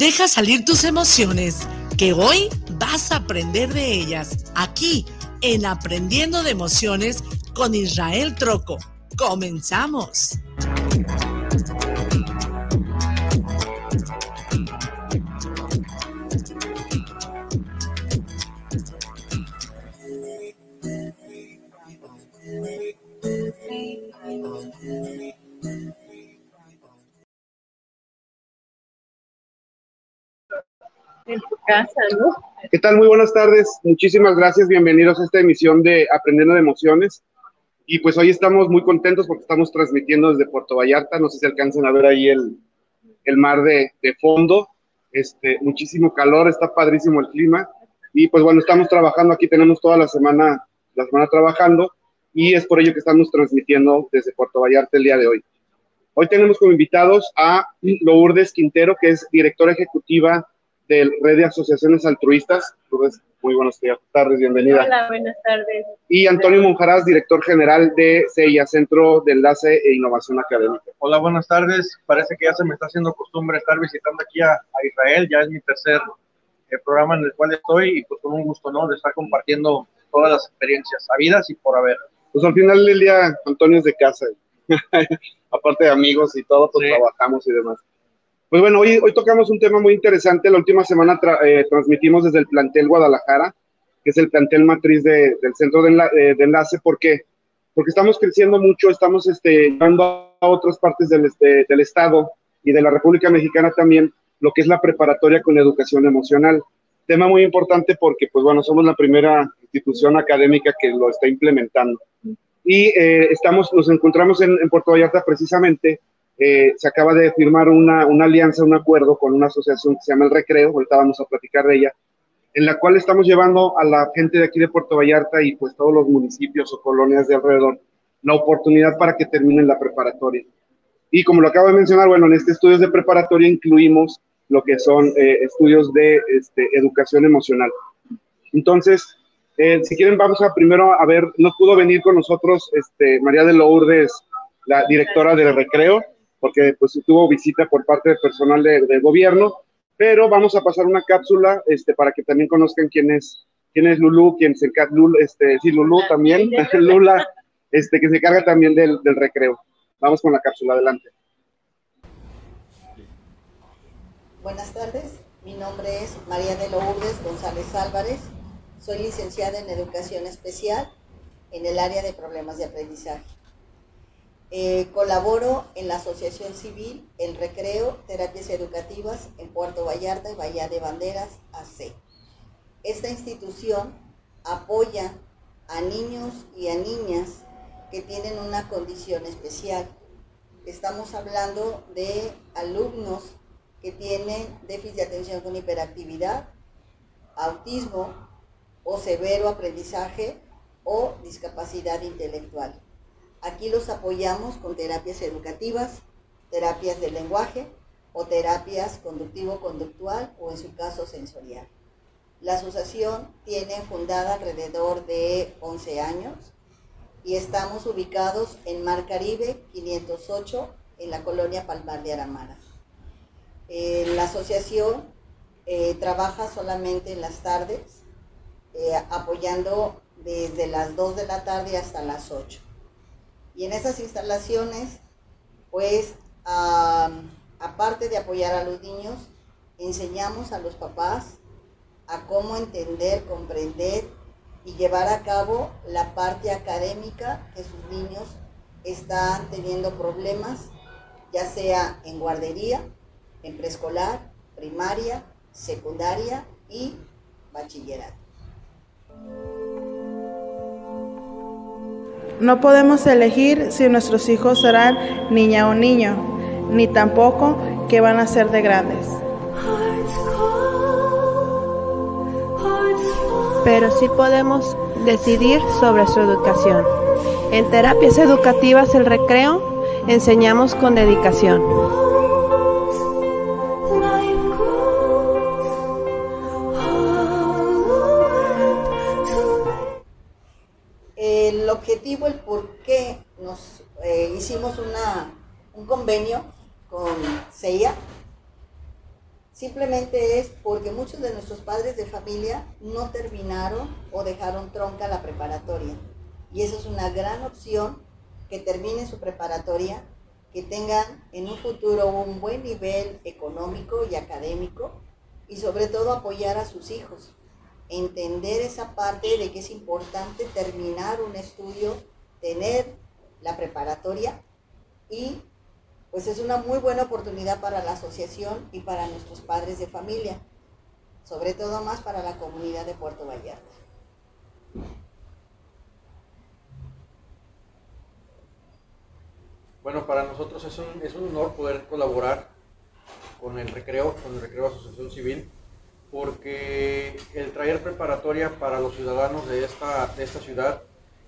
Deja salir tus emociones, que hoy vas a aprender de ellas aquí en Aprendiendo de Emociones con Israel Troco. Comenzamos. Casa, ¿no? ¿Qué tal? Muy buenas tardes. Muchísimas gracias. Bienvenidos a esta emisión de Aprendiendo de Emociones. Y pues hoy estamos muy contentos porque estamos transmitiendo desde Puerto Vallarta. No sé si alcanzan a ver ahí el, el mar de, de, fondo. Este, muchísimo calor, está padrísimo el clima. Y pues bueno, estamos trabajando aquí, tenemos toda la semana, la semana trabajando y es por ello que estamos transmitiendo desde Puerto Vallarta el día de hoy. Hoy tenemos como invitados a Lourdes Quintero, que es directora ejecutiva de Red de Asociaciones Altruistas. Muy buenas tardes, bienvenida. Hola, buenas tardes. Y Antonio Monjaraz, director general de CIA, Centro de Enlace e Innovación Académica. Hola, buenas tardes. Parece que ya se me está haciendo costumbre estar visitando aquí a, a Israel. Ya es mi tercer eh, programa en el cual estoy y pues con un gusto, ¿no? De estar compartiendo todas las experiencias sabidas y por haber. Pues al final del día, Antonio es de casa. Aparte de amigos y todo, pues sí. trabajamos y demás. Pues bueno, hoy, hoy tocamos un tema muy interesante. La última semana tra eh, transmitimos desde el plantel Guadalajara, que es el plantel matriz de, del centro de, enla eh, de, enlace. ¿Por qué? Porque estamos creciendo mucho, estamos este, llevando a otras partes del, este, del Estado y de la República Mexicana también lo que es la preparatoria con educación emocional. Tema muy importante porque, pues bueno, somos la primera institución académica que lo está implementando. Y eh, estamos, nos encontramos en, en Puerto Vallarta precisamente eh, se acaba de firmar una, una, alianza, un acuerdo con una asociación que se llama El Recreo, ahorita vamos a platicar de ella, en la cual estamos llevando a la gente de aquí de Puerto Vallarta y pues todos los municipios o colonias de alrededor la oportunidad para que terminen la preparatoria. Y como lo acabo de mencionar, bueno, en este estudios de preparatoria incluimos lo que son eh, estudios de este, educación emocional. Entonces, eh, si quieren, vamos a primero a ver, no pudo venir con nosotros este, María de Lourdes, la directora del recreo, porque pues tuvo visita por parte del personal de, del gobierno, pero vamos a pasar una cápsula este, para que también conozcan quién es, quién es Lulú, quién se encarga, Lul, este, sí, Lulú también, Lula, este, que se encarga también del, del recreo. Vamos con la cápsula, adelante. Buenas tardes, mi nombre es María de Lourdes González Álvarez, soy licenciada en Educación Especial en el área de problemas de aprendizaje. Eh, colaboro en la Asociación Civil El Recreo, Terapias Educativas en Puerto Vallarta y Bahía de Banderas, AC. Esta institución apoya a niños y a niñas que tienen una condición especial. Estamos hablando de alumnos que tienen déficit de atención con hiperactividad, autismo o severo aprendizaje o discapacidad intelectual. Aquí los apoyamos con terapias educativas, terapias de lenguaje o terapias conductivo-conductual o en su caso sensorial. La asociación tiene fundada alrededor de 11 años y estamos ubicados en Mar Caribe 508 en la colonia Palmar de Aramara. Eh, la asociación eh, trabaja solamente en las tardes, eh, apoyando desde las 2 de la tarde hasta las 8. Y en esas instalaciones, pues, aparte de apoyar a los niños, enseñamos a los papás a cómo entender, comprender y llevar a cabo la parte académica que sus niños están teniendo problemas, ya sea en guardería, en preescolar, primaria, secundaria y bachillerato. No podemos elegir si nuestros hijos serán niña o niño, ni tampoco qué van a ser de grandes. Pero sí podemos decidir sobre su educación. En terapias educativas el recreo enseñamos con dedicación. El objetivo, el por qué nos eh, hicimos una, un convenio con CIA, simplemente es porque muchos de nuestros padres de familia no terminaron o dejaron tronca la preparatoria. Y eso es una gran opción que terminen su preparatoria, que tengan en un futuro un buen nivel económico y académico y sobre todo apoyar a sus hijos. Entender esa parte de que es importante terminar un estudio, tener la preparatoria y pues es una muy buena oportunidad para la asociación y para nuestros padres de familia, sobre todo más para la comunidad de Puerto Vallarta. Bueno, para nosotros es un, es un honor poder colaborar con el Recreo, con el Recreo Asociación Civil, porque el traer preparatoria para los ciudadanos de esta, de esta ciudad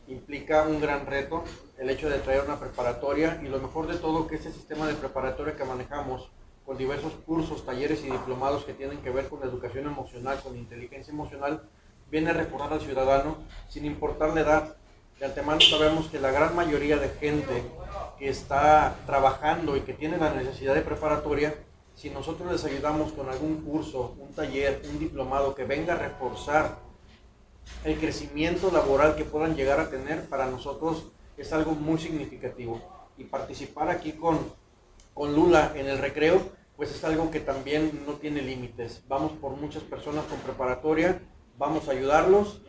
implica un gran reto, el hecho de traer una preparatoria y lo mejor de todo que ese sistema de preparatoria que manejamos con diversos cursos, talleres y diplomados que tienen que ver con la educación emocional, con inteligencia emocional, viene a recordar al ciudadano sin importar la edad. De antemano sabemos que la gran mayoría de gente que está trabajando y que tiene la necesidad de preparatoria, si nosotros les ayudamos con algún curso, un taller, un diplomado que venga a reforzar el crecimiento laboral que puedan llegar a tener para nosotros es algo muy significativo. Y participar aquí con, con Lula en el recreo, pues es algo que también no tiene límites. Vamos por muchas personas con preparatoria, vamos a ayudarlos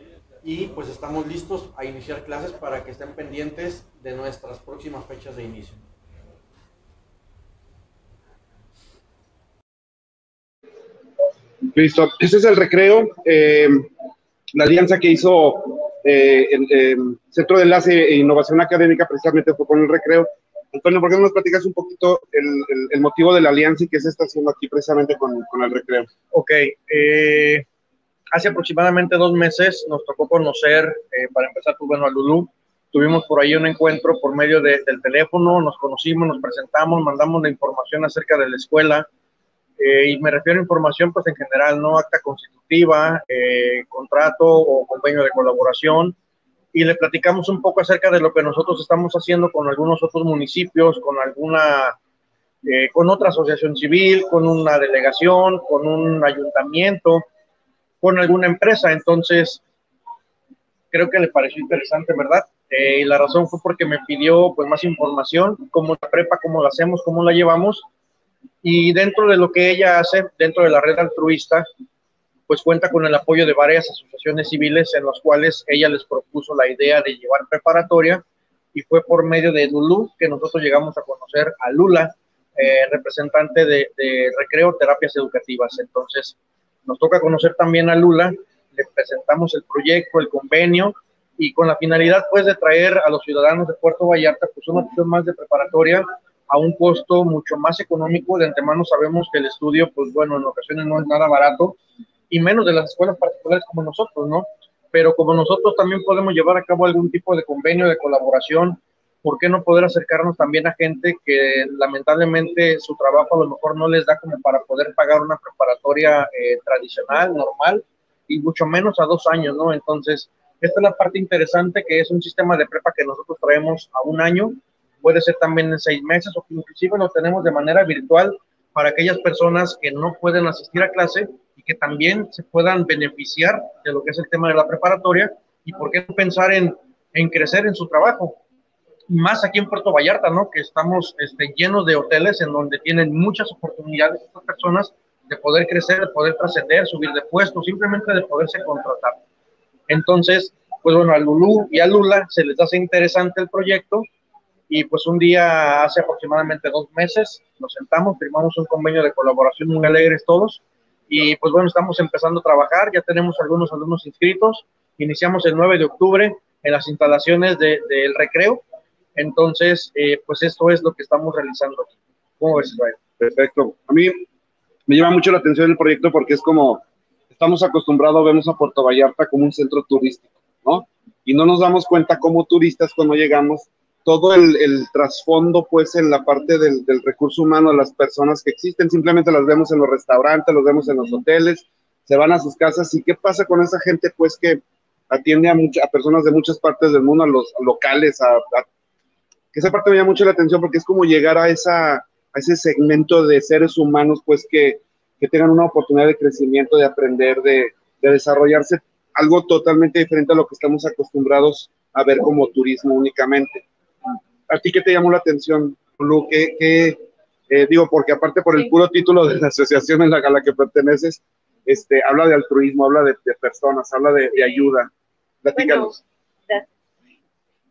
y pues estamos listos a iniciar clases para que estén pendientes de nuestras próximas fechas de inicio. Listo, ese es el recreo. Eh, la alianza que hizo eh, el Centro de Enlace e Innovación Académica precisamente fue con el recreo. Antonio, ¿por qué no nos platicas un poquito el, motivo de la alianza y qué se está haciendo aquí precisamente con, con el recreo? Ok, eh, hace aproximadamente dos meses nos tocó conocer, eh, para empezar, pues bueno, a Lulú. Tuvimos por ahí un encuentro por medio del teléfono, nos conocimos, nos presentamos, mandamos la información acerca de la escuela, eh, y me refiero a información pues en general, no acta constitutiva, eh, contrato o convenio de colaboración y le platicamos un poco acerca de lo que nosotros estamos haciendo con algunos otros municipios, con alguna, eh, con otra asociación civil, con una delegación, con un ayuntamiento, con alguna empresa. Entonces, creo que le pareció interesante, ¿verdad? y la razón fue porque me pidió pues más información, cómo la prepa, cómo la hacemos, cómo la llevamos y dentro de lo que ella hace, dentro de la red altruista, pues cuenta con el apoyo de varias asociaciones civiles en las cuales ella les propuso la idea de llevar preparatoria y fue por medio de Lulu que nosotros llegamos a conocer a Lula, eh, representante de, de, Recreo Terapias Educativas. Entonces, nos toca conocer también a Lula, le presentamos el proyecto, el convenio y con la finalidad pues de traer a los ciudadanos de Puerto Vallarta pues una opción más de preparatoria a un costo mucho más económico. De antemano sabemos que el estudio, pues bueno, en ocasiones no es nada barato, y menos de las escuelas particulares como nosotros, ¿no? Pero como nosotros también podemos llevar a cabo algún tipo de convenio, de colaboración, ¿por qué no poder acercarnos también a gente que lamentablemente su trabajo a lo mejor no les da como para poder pagar una preparatoria eh, tradicional, normal, y mucho menos a dos años, ¿no? Entonces, esta es la parte interesante que es un sistema de prepa que nosotros traemos a un año puede ser también en seis meses o inclusive lo tenemos de manera virtual para aquellas personas que no pueden asistir a clase y que también se puedan beneficiar de lo que es el tema de la preparatoria y por qué pensar en, en crecer en su trabajo. Más aquí en Puerto Vallarta, ¿no? Que estamos este, llenos de hoteles en donde tienen muchas oportunidades estas personas de poder crecer, de poder trascender, subir de puesto, simplemente de poderse contratar. Entonces, pues bueno, a Lulú y a Lula se les hace interesante el proyecto y pues un día, hace aproximadamente dos meses, nos sentamos, firmamos un convenio de colaboración muy alegres todos. Y pues bueno, estamos empezando a trabajar, ya tenemos algunos alumnos inscritos. Iniciamos el 9 de octubre en las instalaciones del recreo. Entonces, eh, pues esto es lo que estamos realizando aquí. ¿Cómo ves, Israel? Perfecto. A mí me llama mucho la atención el proyecto porque es como estamos acostumbrados, vemos a Puerto Vallarta como un centro turístico, ¿no? Y no nos damos cuenta como turistas cuando llegamos, todo el, el trasfondo, pues, en la parte del, del, recurso humano, las personas que existen, simplemente las vemos en los restaurantes, los vemos en los hoteles, se van a sus casas, ¿y qué pasa con esa gente, pues, que atiende a, mucha, a personas de muchas partes del mundo, a los locales, a, esa parte me llama mucho la atención porque es como llegar a, esa, a ese segmento de seres humanos, pues, que, que tengan una oportunidad de crecimiento, de aprender, de, de desarrollarse. Algo totalmente diferente a lo que estamos acostumbrados a ver como turismo únicamente. ¿A ti qué te llamó la atención, Lu? ¿Qué, qué eh, digo, porque aparte por el puro título de la asociación en la, a la que perteneces, este, habla de altruismo, habla de, de personas, habla de, de ayuda. Platícanos. Bueno,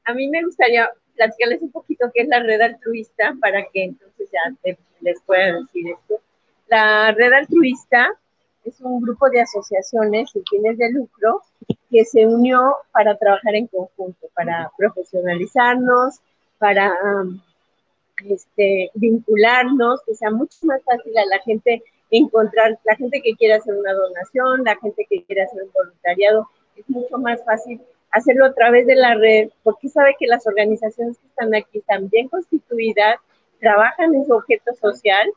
a mí me gustaría platicarles un poquito qué es la red altruista para que entonces ya te, les pueda decir esto. La red altruista es un grupo de asociaciones sin fines de lucro que se unió para trabajar en conjunto, para profesionalizarnos, para este, vincularnos, que sea mucho más fácil a la gente encontrar, la gente que quiere hacer una donación, la gente que quiere hacer un voluntariado, es mucho más fácil hacerlo a través de la red, porque sabe que las organizaciones que están aquí están bien constituidas, trabajan en su objeto social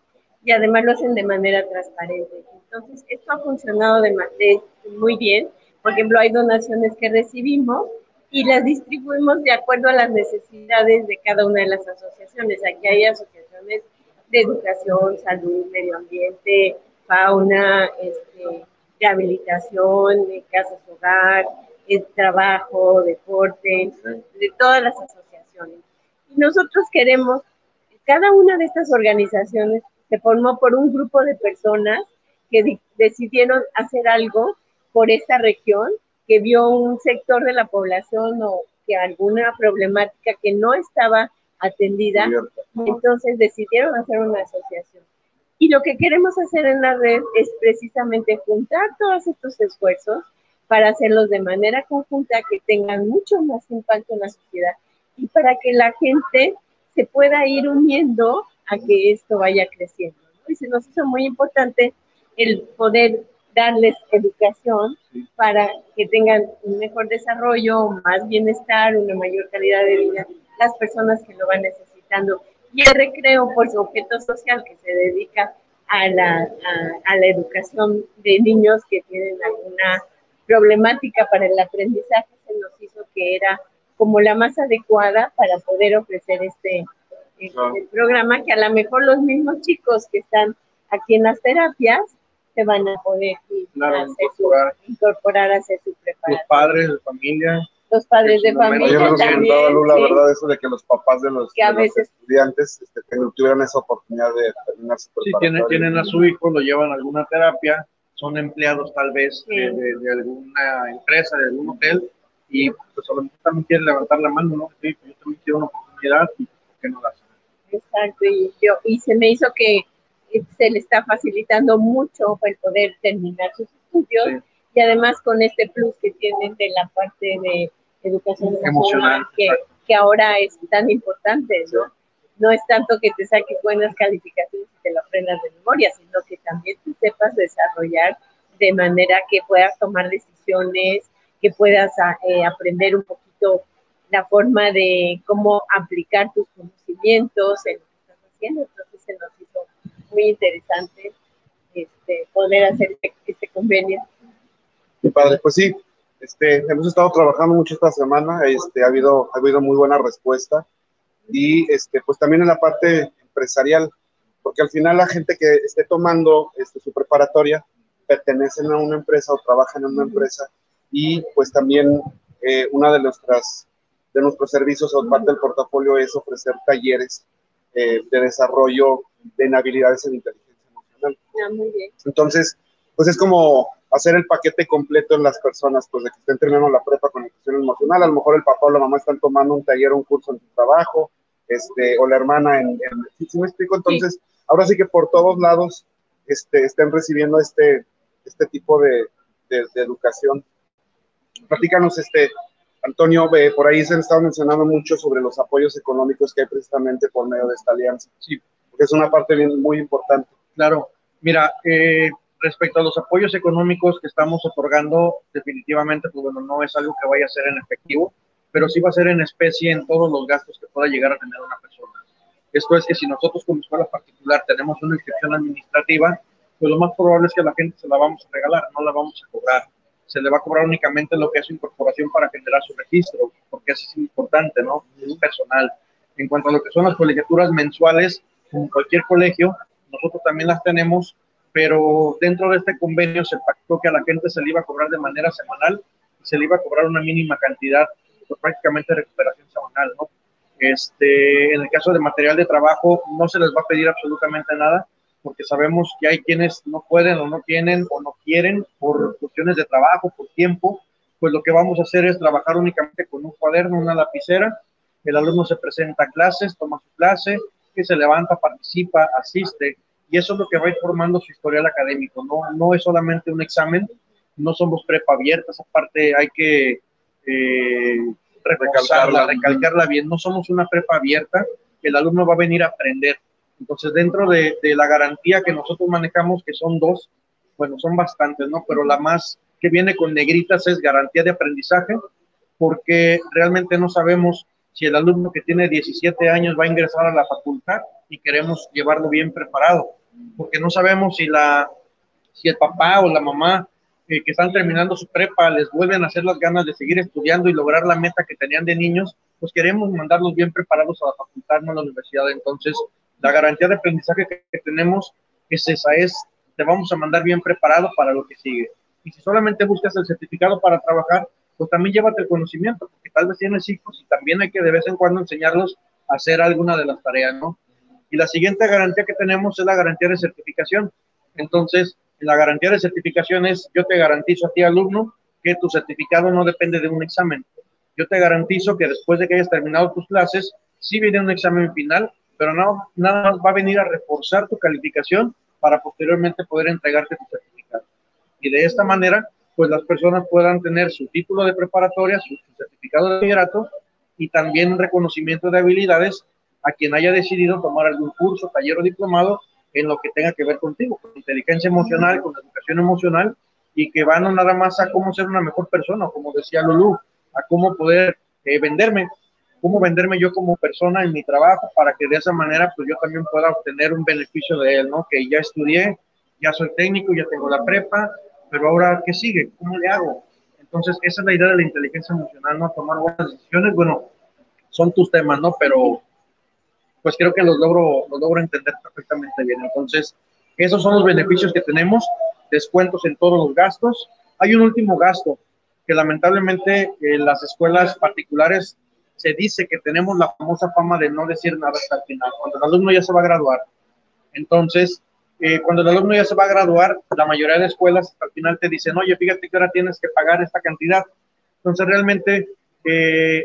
y además lo hacen de manera transparente. Entonces, esto ha funcionado de, de, muy bien. Por ejemplo, hay donaciones que recibimos y las distribuimos de acuerdo a las necesidades de cada una de las asociaciones. Aquí hay asociaciones de educación, salud, medio ambiente, fauna, este, rehabilitación, casas hogar, el trabajo, deporte, de todas las asociaciones. Y nosotros queremos, cada una de estas organizaciones se formó por un grupo de personas que decidieron hacer algo por esta región, que vio un sector de la población o que alguna problemática que no estaba atendida, entonces decidieron hacer una asociación. Y lo que queremos hacer en la red es precisamente juntar todos estos esfuerzos para hacerlos de manera conjunta que tengan mucho más impacto en la sociedad y para que la gente se pueda ir uniendo a que esto vaya creciendo. ¿no? Y se nos hizo muy importante el poder darles educación para que tengan un mejor desarrollo, más bienestar, una mayor calidad de vida, las personas que lo van necesitando. Y el recreo, por su objeto social, que se dedica a la, a, a la educación de niños que tienen alguna problemática para el aprendizaje, se nos hizo que era como la más adecuada para poder ofrecer este, este programa, que a lo mejor los mismos chicos que están aquí en las terapias se van a poder claro, hacer incorporar. Su, incorporar a hacer su preparación. Los padres de familia. Los padres de familia Yo me también. Lu, la sí. verdad, eso de que los papás de los, Que a de los veces- estudiantes este, que tuvieran esa oportunidad de terminar su Si tienen, preparatoria. tienen a su hijo, lo llevan a alguna terapia, son empleados tal vez Sí. de, de- de alguna empresa, de algún hotel, y pues a lo mejor también quieren levantar la mano, ¿no? Sí, yo también quiero una oportunidad y ¿por qué no la hacen? Exacto, y, yo, y se me hizo que se le está facilitando mucho el poder terminar sus estudios Sí. y además con este plus que tienen de la parte de educación Emocional, que, que ahora es tan importante, ¿no? No es tanto que te saques buenas calificaciones y te lo aprendas de memoria, sino que también te sepas desarrollar de manera que puedas tomar decisiones, que puedas a- eh, aprender un poquito la forma de cómo aplicar tus conocimientos en lo que estás haciendo. Entonces se nos hizo muy interesante este, poder hacer este, convenio. Qué padre, pues sí, este, hemos estado trabajando mucho esta semana, este, ha habido, ha habido muy buena respuesta. Y este, pues también en la parte empresarial, porque al final la gente que esté tomando este, su preparatoria pertenecen a una empresa o trabajan en una empresa. Y pues también eh, una de nuestras de nuestros servicios o parte del portafolio es ofrecer talleres eh, de desarrollo de habilidades en inteligencia emocional. Ah, muy bien. Entonces, pues es como hacer el paquete completo en las personas, pues de que estén terminando la prepa con educación emocional, a lo mejor el papá o la mamá están tomando un taller o un curso en su trabajo, este, o la hermana en, en ¿sí, sí me explico? Entonces, ahora sí que por todos lados este, estén recibiendo este, este tipo de, de, de educación. Platícanos, este, Antonio, eh, por ahí se han estado mencionando mucho sobre los apoyos económicos que hay precisamente por medio de esta alianza. Sí, Es una parte bien, muy importante. Claro, mira, eh, respecto a los apoyos económicos que estamos otorgando, definitivamente, pues bueno, no es algo que vaya a ser en efectivo, pero sí va a ser en especie en todos los gastos que pueda llegar a tener una persona. Esto es que si nosotros como escuela particular tenemos una inscripción administrativa, pues lo más probable es que a la gente se la vamos a regalar, no la vamos a cobrar. Se le va a cobrar únicamente lo que es su incorporación para generar su registro, porque eso es importante, ¿no? Es personal. En cuanto a lo que son las colegiaturas mensuales, como cualquier colegio, nosotros también las tenemos, pero dentro de este convenio se pactó que a la gente se le iba a cobrar de manera semanal y se le iba a cobrar una mínima cantidad, pues prácticamente recuperación semanal, ¿no? Este, en el caso de material de trabajo, no se les va a pedir absolutamente nada, porque sabemos que hay quienes no pueden o no tienen o no quieren por cuestiones de trabajo, por tiempo, pues lo que vamos a hacer es trabajar únicamente con un cuaderno, una lapicera, el alumno se presenta a clases, toma su clase, que se levanta, participa, asiste, y eso es lo que va a ir formando su historial académico, no, no es solamente un examen, no somos prepa abiertas, aparte hay que eh, recalcarla, recalcarla bien. No somos una prepa abierta, que el alumno va a venir a aprender. Entonces, dentro de, la garantía que nosotros manejamos, que son dos, bueno, son bastantes, ¿no? Pero la más que viene con negritas es garantía de aprendizaje, porque realmente no sabemos si el alumno que tiene 17 años va a ingresar a la facultad y queremos llevarlo bien preparado, porque no sabemos si la si el papá o la mamá que están terminando su prepa les vuelven a hacer las ganas de seguir estudiando y lograr la meta que tenían de niños, pues queremos mandarlos bien preparados a la facultad, no a la universidad. Entonces, la garantía de aprendizaje que, tenemos es esa, es te vamos a mandar bien preparado para lo que sigue. Y si solamente buscas el certificado para trabajar, pues también llévate el conocimiento, porque tal vez tienes hijos y también hay que de vez en cuando enseñarlos a hacer alguna de las tareas, ¿no? Y la siguiente garantía que tenemos es la garantía de certificación. Entonces, la garantía de certificación es, yo te garantizo a ti, alumno, que tu certificado no depende de un examen. Yo te garantizo que después de que hayas terminado tus clases, sí viene un examen final, pero no, nada más va a venir a reforzar tu calificación para posteriormente poder entregarte tu certificado. Y de esta manera, pues las personas puedan tener su título de preparatoria, su, certificado de bachillerato y también reconocimiento de habilidades a quien haya decidido tomar algún curso, taller o diplomado en lo que tenga que ver contigo, con inteligencia emocional, con educación emocional, y que van no nada más a cómo ser una mejor persona, como decía Lulu, a cómo poder eh, venderme, cómo venderme yo como persona en mi trabajo para que de esa manera pues yo también pueda obtener un beneficio de él, ¿no? Que ya estudié, ya soy técnico, ya tengo la prepa, pero ahora, ¿qué sigue? ¿Cómo le hago? Entonces, esa es la idea de la inteligencia emocional, ¿no? Tomar buenas decisiones, bueno, son tus temas, ¿no? Pero pues creo que los logro, los logro entender perfectamente bien. Entonces, esos son los beneficios que tenemos, descuentos en todos los gastos. Hay un último gasto que lamentablemente en las escuelas particulares se dice que tenemos la famosa fama de no decir nada hasta el final, cuando el alumno ya se va a graduar. Entonces, eh, cuando el alumno ya se va a graduar, la mayoría de escuelas al final te dicen, oye, fíjate que ahora tienes que pagar esta cantidad. Entonces, realmente eh,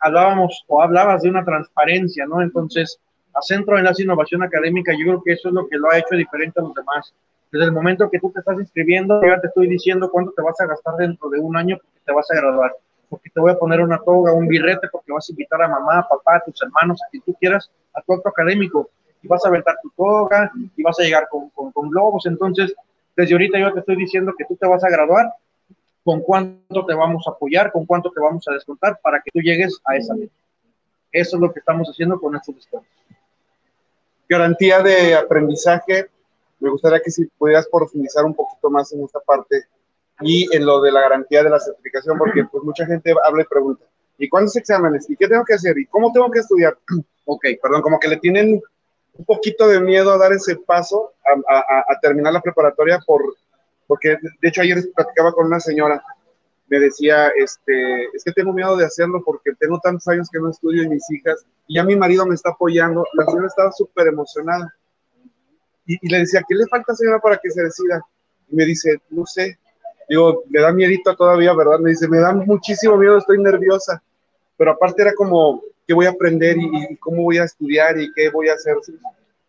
hablábamos o hablabas de una transparencia, ¿no? Entonces, a Centro Enlace Innovación Académica, yo creo que eso es lo que lo ha hecho diferente a los demás. Desde el momento que tú te estás inscribiendo, ya te estoy diciendo cuánto te vas a gastar dentro de un año porque te vas a graduar, porque te voy a poner una toga, un birrete, porque vas a invitar a mamá, a papá, a tus hermanos, a quien tú quieras, a tu acto académico, y vas a aventar tu toga, y vas a llegar con, con, con globos. Entonces, desde ahorita yo te estoy diciendo que tú te vas a graduar con cuánto te vamos a apoyar, con cuánto te vamos a descontar para que tú llegues a esa meta. Eso es lo que estamos haciendo con estos descuentos. Garantía de aprendizaje. Me gustaría que si pudieras profundizar un poquito más en esta parte y en lo de la garantía de la certificación, porque pues mucha gente habla y pregunta, ¿y cuántos exámenes? ¿Y qué tengo que hacer? ¿Y cómo tengo que estudiar? ok, perdón, como que le tienen un poquito de miedo a dar ese paso a, a terminar la preparatoria por porque de hecho ayer platicaba con una señora, me decía, este, es que tengo miedo de hacerlo porque tengo tantos años que no estudio y mis hijas, y ya mi marido me está apoyando, la señora estaba súper emocionada. Y, le decía, ¿qué le falta, señora, para que se decida? Y me dice, no sé. Digo, me da miedito todavía, ¿verdad? Me dice, me da muchísimo miedo, estoy nerviosa. Pero aparte era como, ¿qué voy a aprender y, y cómo voy a estudiar y qué voy a hacer?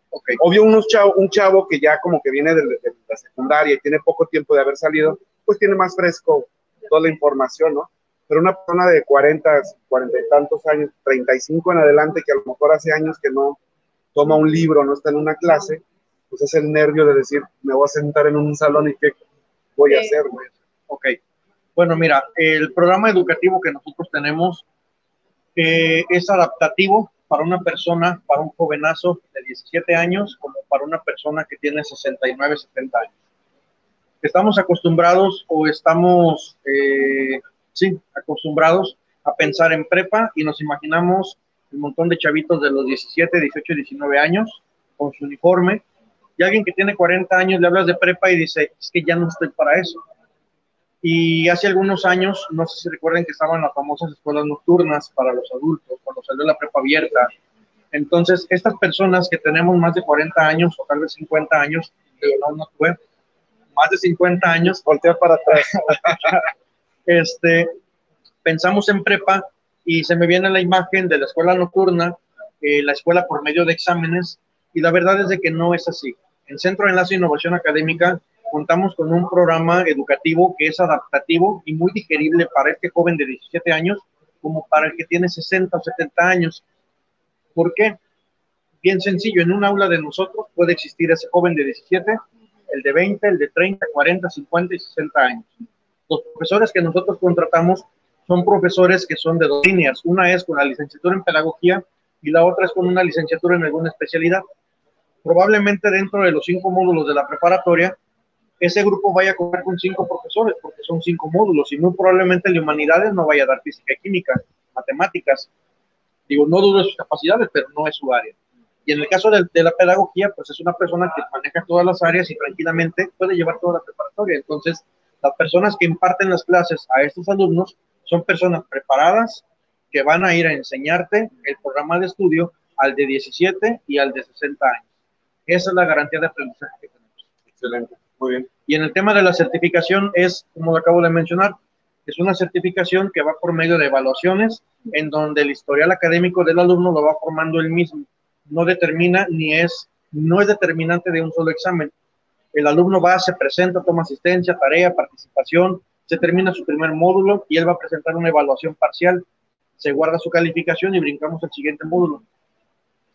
Okay. Obvio, unos chavo, un chavo que ya como que viene de, la secundaria y tiene poco tiempo de haber salido, pues tiene más fresco toda la información, ¿no? Pero una persona de 40, 40 y tantos años, 35 en adelante, que a lo mejor hace años que no toma un libro, no está en una clase, pues es el nervio de decir, me voy a sentar en un salón y qué voy a hacer, güey. Ok. Bueno, mira, el programa educativo que nosotros tenemos eh, es adaptativo para una persona, para un jovenazo de 17 años, como para una persona que tiene 69, 70 años. Estamos acostumbrados o estamos, eh, sí, acostumbrados a pensar en prepa y nos imaginamos un montón de chavitos de los 17, 18, 19 años con su uniforme y alguien que tiene 40 años le hablas de prepa y dice, es que ya no estoy para eso. Y hace algunos años, no sé si recuerden que estaban las famosas escuelas nocturnas para los adultos, cuando salió la prepa abierta. Entonces, estas personas que tenemos más de 40 años o tal vez 50 años, no, no fue, más de 50 años, voltea para atrás. este, pensamos en prepa y se me viene la imagen de la escuela nocturna, eh, la escuela por medio de exámenes, y la verdad es de que no es así. En Centro de Enlace e Innovación Académica contamos con un programa educativo que es adaptativo y muy digerible para este joven de 17 años como para el que tiene 60 o 70 años. ¿Por qué? Bien sencillo, en un aula de nosotros puede existir ese joven de 17, el de 20, el de 30, 40, 50 y 60 años. Los profesores que nosotros contratamos son profesores que son de dos líneas. Una es con la licenciatura en pedagogía y la otra es con una licenciatura en alguna especialidad. Probablemente dentro de los cinco módulos de la preparatoria, ese grupo vaya a contar con cinco profesores, porque son cinco módulos, y muy probablemente de humanidades no vaya a dar física y química, matemáticas. Digo, no dudo de sus capacidades, pero no es su área. Y en el caso de, de, la pedagogía, pues es una persona que maneja todas las áreas y tranquilamente puede llevar toda la preparatoria. Entonces, las personas que imparten las clases a estos alumnos son personas preparadas que van a ir a enseñarte el programa de estudio al de 17 y al de 60 años. Esa es la garantía de aprendizaje que tenemos. Excelente, muy bien. Y en el tema de la certificación es, como lo acabo de mencionar, es una certificación que va por medio de evaluaciones en donde el historial académico del alumno lo va formando él mismo. No determina ni es, no es determinante de un solo examen. El alumno va, se presenta, toma asistencia, tarea, participación, se termina su primer módulo y él va a presentar una evaluación parcial. Se guarda su calificación y brincamos al siguiente módulo.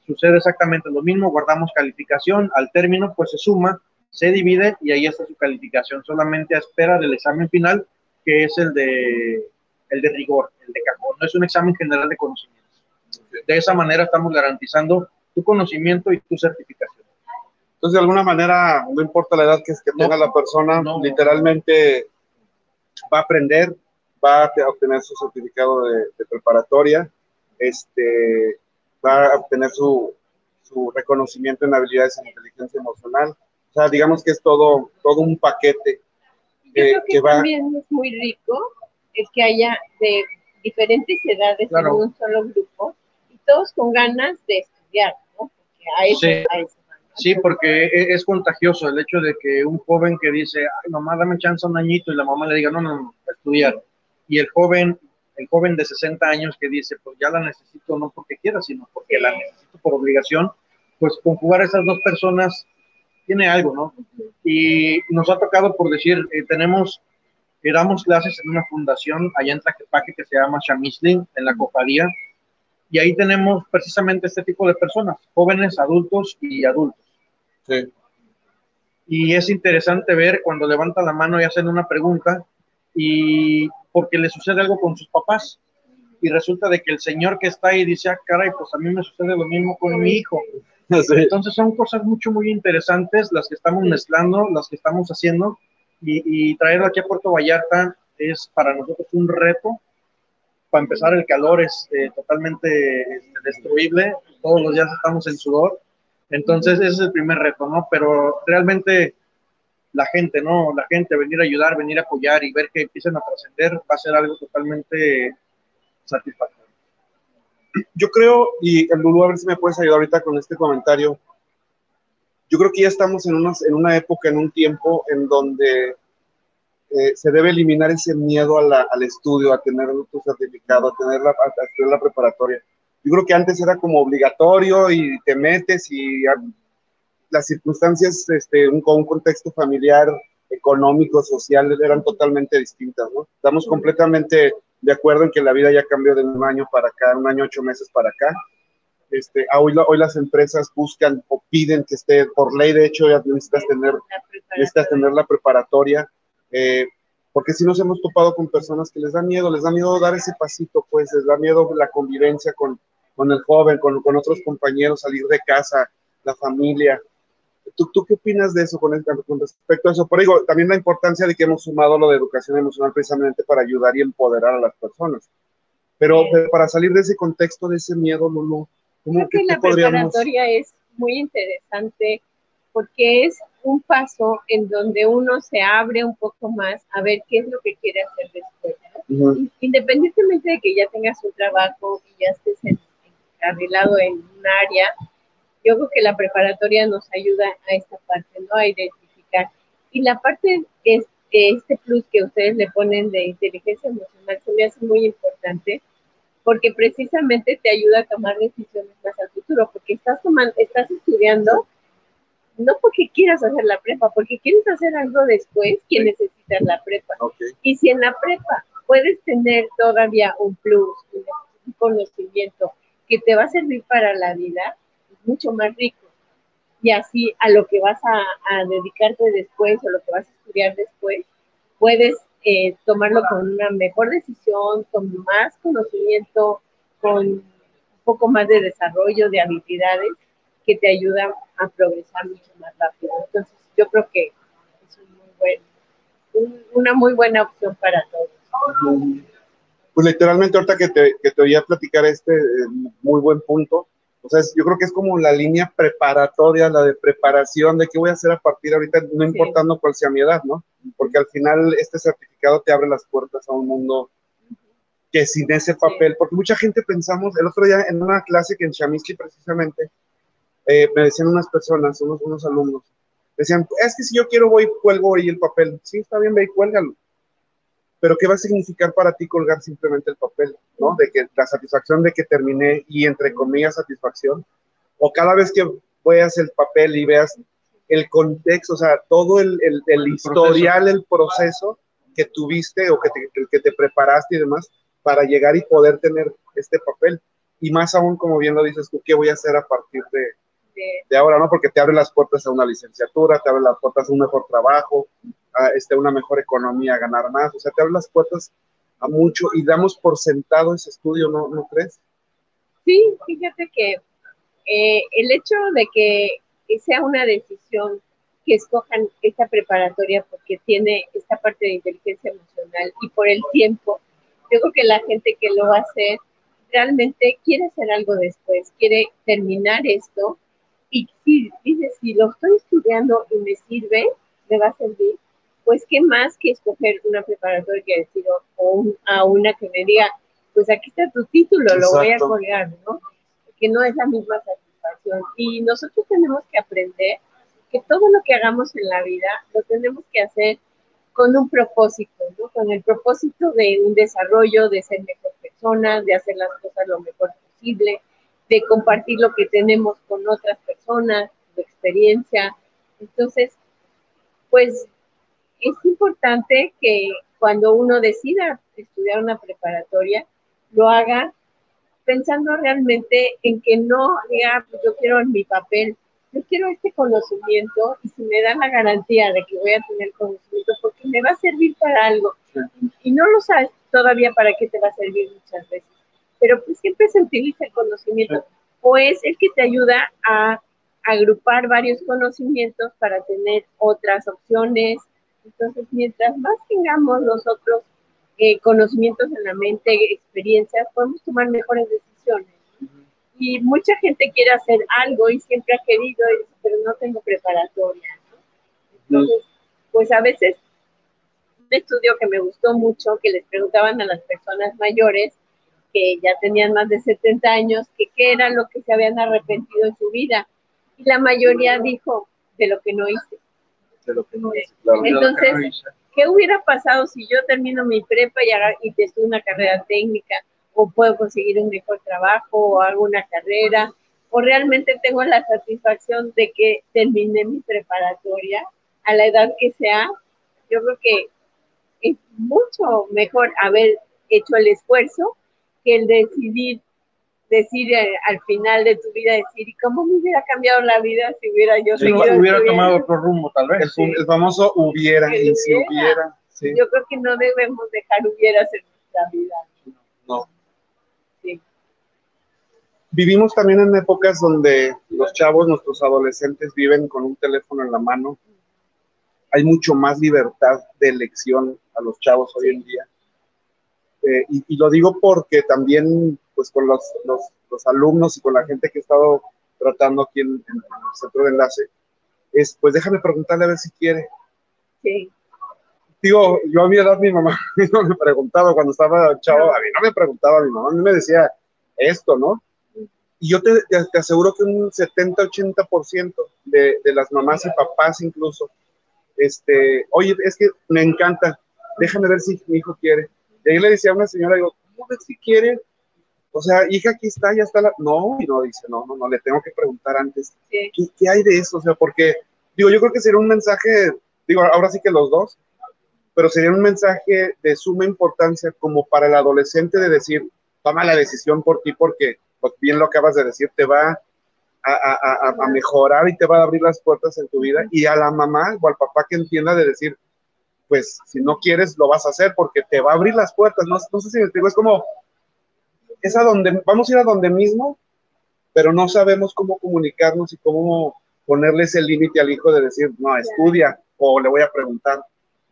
Sucede exactamente lo mismo, guardamos calificación, al término pues se suma, se divide y ahí está su calificación, solamente a espera del examen final, que es el de, el de rigor, el de cajón, no es un examen general de conocimientos. De esa manera estamos garantizando tu conocimiento y tu certificación. Entonces, de alguna manera, no importa la edad que, que tenga la persona, no. literalmente va a aprender, va a obtener su certificado de, de preparatoria, este, va a obtener su, su, reconocimiento en habilidades en inteligencia emocional. O sea, digamos que es todo, todo un paquete. Yo creo que, que también va... es muy rico el que haya de diferentes edades claro. en un solo grupo y todos con ganas de estudiar, ¿no? Porque a eso, sí. a eso Sí, porque e, es contagioso el hecho de que un joven que dice, ay, mamá, dame chance un añito, y la mamá le diga, no, no, no, estudiar. Y el joven, el joven de 60 años que dice, pues ya la necesito no porque quiera, sino porque la necesito por obligación, pues conjugar a esas dos personas tiene algo, ¿no? Y nos ha tocado, por decir, eh, tenemos, eh, damos clases en una fundación allá en Tlaquepaque que se llama Chamisling, en la cofradía, y ahí tenemos precisamente este tipo de personas, jóvenes, adultos y adultos. Sí. Y es interesante ver cuando levantan la mano y hacen una pregunta y porque le sucede algo con sus papás y resulta de que el señor que está ahí dice, ah, caray, pues a mí me sucede lo mismo con mi hijo. Sí. Entonces son cosas mucho, muy interesantes las que estamos mezclando, las que estamos haciendo y, y traerlo aquí a Puerto Vallarta es para nosotros un reto. Para empezar, el calor es eh, totalmente este, destruible, todos los días estamos en sudor entonces, ese es el primer reto, ¿no? Pero realmente la gente, ¿no? La gente, venir a ayudar, venir a apoyar y ver que empiezan a trascender va a ser algo totalmente satisfactorio. Yo creo, y Lulu, a ver si me puedes ayudar ahorita con este comentario. Yo creo que ya estamos en una, en una época, en un tiempo en donde eh, se debe eliminar ese miedo a la, al estudio, a tener tu certificado, a tener la, a estudiar la preparatoria yo creo que antes era como obligatorio y te metes y las circunstancias este, un, con un contexto familiar, económico, social, eran totalmente distintas, ¿no? Estamos completamente de acuerdo en que la vida ya cambió de un año para acá, un año, ocho meses para acá. este, hoy, hoy las empresas buscan o piden que esté, por ley de hecho ya necesitas tener, necesitas tener la preparatoria, eh, porque si nos hemos topado con personas que les da miedo, les da miedo dar ese pasito, pues les da miedo la convivencia con, con el joven, con, con otros compañeros, salir de casa, la familia. ¿Tú, ¿Tú, qué opinas de eso con, con, respecto a eso? Por digo, también la importancia de que hemos sumado lo de educación emocional precisamente para ayudar y empoderar a las personas. Pero, para salir de ese contexto, de ese miedo, Lulu, ¿cómo que la preparatoria es muy interesante porque es un paso en donde uno se abre un poco más a ver qué es lo que quiere hacer después. Independientemente de que ya tengas un trabajo y ya estés encarrilado en un área, yo creo que la preparatoria nos ayuda a esta parte, ¿no? A identificar. Y la parte es este plus que ustedes le ponen de inteligencia emocional se me hace muy importante porque precisamente te ayuda a tomar decisiones más al futuro, porque estás tomando, estás estudiando no porque quieras hacer la prepa, porque quieres hacer algo después que necesitas la prepa. Y si en la prepa puedes tener todavía un plus, un conocimiento que te va a servir para la vida, mucho más rico. Y así a lo que vas a, dedicarte después o lo que vas a estudiar después, puedes eh, tomarlo con una mejor decisión, con más conocimiento, con un poco más de desarrollo de habilidades que te ayudan a progresar mucho más rápido. Entonces, yo creo que es una muy buena opción para todos. Pues literalmente ahorita que te, que te oía platicar este eh, muy buen punto, o sea, yo creo que es como la línea preparatoria, la de preparación de qué voy a hacer a partir de ahorita, no importando cuál sea mi edad, ¿no? Porque al final este certificado te abre las puertas a un mundo que sin ese papel, porque mucha gente pensamos, el otro día en una clase que en Chamisky precisamente, eh, me decían unas personas, unos, unos alumnos, decían, es que si yo quiero voy, cuelgo ahí el papel. Sí, está bien, ve y cuélgalo pero ¿qué va a significar para ti colgar simplemente el papel? ¿no? De que la satisfacción de que terminé y entre comillas satisfacción, o cada vez que veas el papel y veas el contexto, o sea, todo el, el, historial, el proceso que tuviste o que te, que te preparaste y demás para llegar y poder tener este papel. Y más aún, como bien lo dices tú, ¿qué voy a hacer a partir de, de ahora, ¿no? Porque te abre las puertas a una licenciatura, te abre las puertas a un mejor trabajo, este, una mejor economía, ganar más, o sea, te abre las puertas a mucho y damos por sentado ese estudio, ¿no, ¿no crees? Sí, fíjate que eh, el hecho de que sea una decisión que escojan esta preparatoria porque tiene esta parte de inteligencia emocional y por el tiempo, yo creo que la gente que lo va a hacer realmente quiere hacer algo después, quiere terminar esto y si dice, si lo estoy estudiando y me sirve, me va a servir, pues qué más que escoger una preparatoria que decir, o a una que me diga, pues aquí está tu título, lo voy a colgar, ¿no? Que no es la misma satisfacción. Y nosotros tenemos que aprender que todo lo que hagamos en la vida lo tenemos que hacer con un propósito, ¿no? Con el propósito de un desarrollo, de ser mejor persona, de hacer las cosas lo mejor posible, de compartir lo que tenemos con otras personas, su experiencia. Entonces, pues es importante que cuando uno decida estudiar una preparatoria, lo haga pensando realmente en que no diga, pues yo quiero mi papel, yo quiero este conocimiento y si me dan la garantía de que voy a tener conocimiento, porque me va a servir para algo. Y no lo sabes todavía para qué te va a servir muchas veces, pero pues siempre se utiliza el conocimiento o es el que te ayuda a agrupar varios conocimientos para tener otras opciones, entonces, mientras más tengamos nosotros eh, conocimientos en la mente, experiencias, podemos tomar mejores decisiones. Y mucha gente quiere hacer algo y siempre ha querido, pero no tengo preparatoria. Entonces, pues a veces un estudio que me gustó mucho, que les preguntaban a las personas mayores, que ya tenían más de 70 años, que qué era lo que se habían arrepentido en su vida. Y la mayoría dijo, de lo que no hice lo que no Entonces, ¿qué hubiera pasado si yo termino mi prepa y, y te una carrera técnica? ¿O puedo conseguir un mejor trabajo o alguna carrera? ¿O realmente tengo la satisfacción de que terminé mi preparatoria a la edad que sea? Yo creo que es mucho mejor haber hecho el esfuerzo que el decidir decir eh, al final de tu vida, decir, ¿y cómo me hubiera cambiado la vida si hubiera yo Si seguido hubiera tomado otro rumbo, tal vez. El, sí. el famoso hubiera, El y si hubiera. hubiera, sí, Yo creo que no debemos dejar hubieras en nuestra vida. no. Sí. Vivimos también en épocas donde los chavos, nuestros adolescentes, viven con un teléfono en la mano. Hay mucho más libertad de elección a los chavos hoy en día. Eh, y, y lo digo porque también, pues con los, los, los alumnos y con la gente que he estado tratando aquí en, en el centro de enlace, es, pues déjame preguntarle a ver si quiere. Sí. Digo, yo a mi edad mi mamá no me preguntaba cuando estaba chavo, a mí no me preguntaba mi mamá, a mí me decía esto, ¿no? Y yo te, te- te aseguro que un 70-80% de, de las mamás y papás incluso, este, oye, es que me encanta, déjame ver si mi hijo quiere. Y ahí le decía a una señora, digo, ¿cómo ves si quiere? O sea, hija, aquí está, ya está la... No, y no, dice, no, no, no, le tengo que preguntar antes. ¿Qué, qué hay de eso? O sea, porque, digo, yo creo que sería un mensaje, digo, ahora sí que los dos, pero sería un mensaje de suma importancia como para el adolescente de decir, toma la decisión por ti porque, pues, bien lo acabas de decir, te va a, a- a- a- a mejorar y te va a abrir las puertas en tu vida. Y a la mamá o al papá que entienda de decir, pues si no quieres, lo vas a hacer porque te va a abrir las puertas. No, no sé si me explico, es como, es a donde, vamos a ir a donde mismo, pero no sabemos cómo comunicarnos y cómo ponerle ese límite al hijo de decir, no, estudia o le voy a preguntar.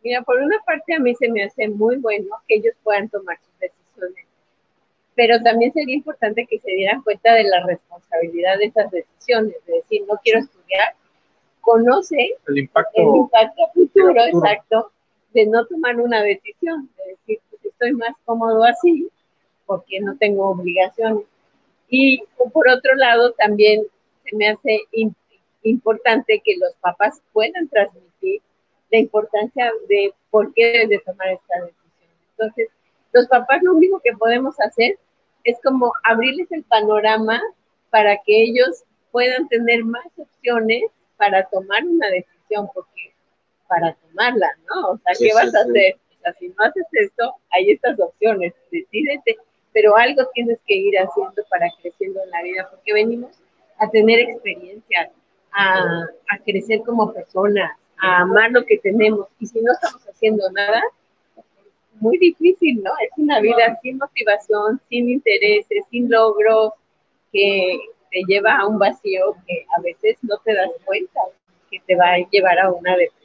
Mira, por una parte a mí se me hace muy bueno que ellos puedan tomar sus decisiones, pero también sería importante que se dieran cuenta de la responsabilidad de esas decisiones, de decir, no quiero estudiar, conoce El impacto. el impacto futuro, futuro. exacto, de no tomar una decisión, de decir, pues, estoy más cómodo así, porque no tengo obligaciones. Y por otro lado, también se me hace im- importante que los papás puedan transmitir la importancia de por qué deben de tomar esta decisión. Entonces, los papás lo único que podemos hacer es como abrirles el panorama para que ellos puedan tener más opciones para tomar una decisión, porque para tomarla, ¿no? O sea, ¿qué sí, vas a hacer? O sea, si no haces esto, hay estas opciones, decídete, pero algo tienes que ir haciendo para creciendo en la vida, porque venimos a tener experiencias, a, a crecer como personas, a amar lo que tenemos, y si no estamos haciendo nada, muy difícil, ¿no? Es una vida sin motivación, sin intereses, sin logros, que te lleva a un vacío que a veces no te das cuenta que te va a llevar a una depresión.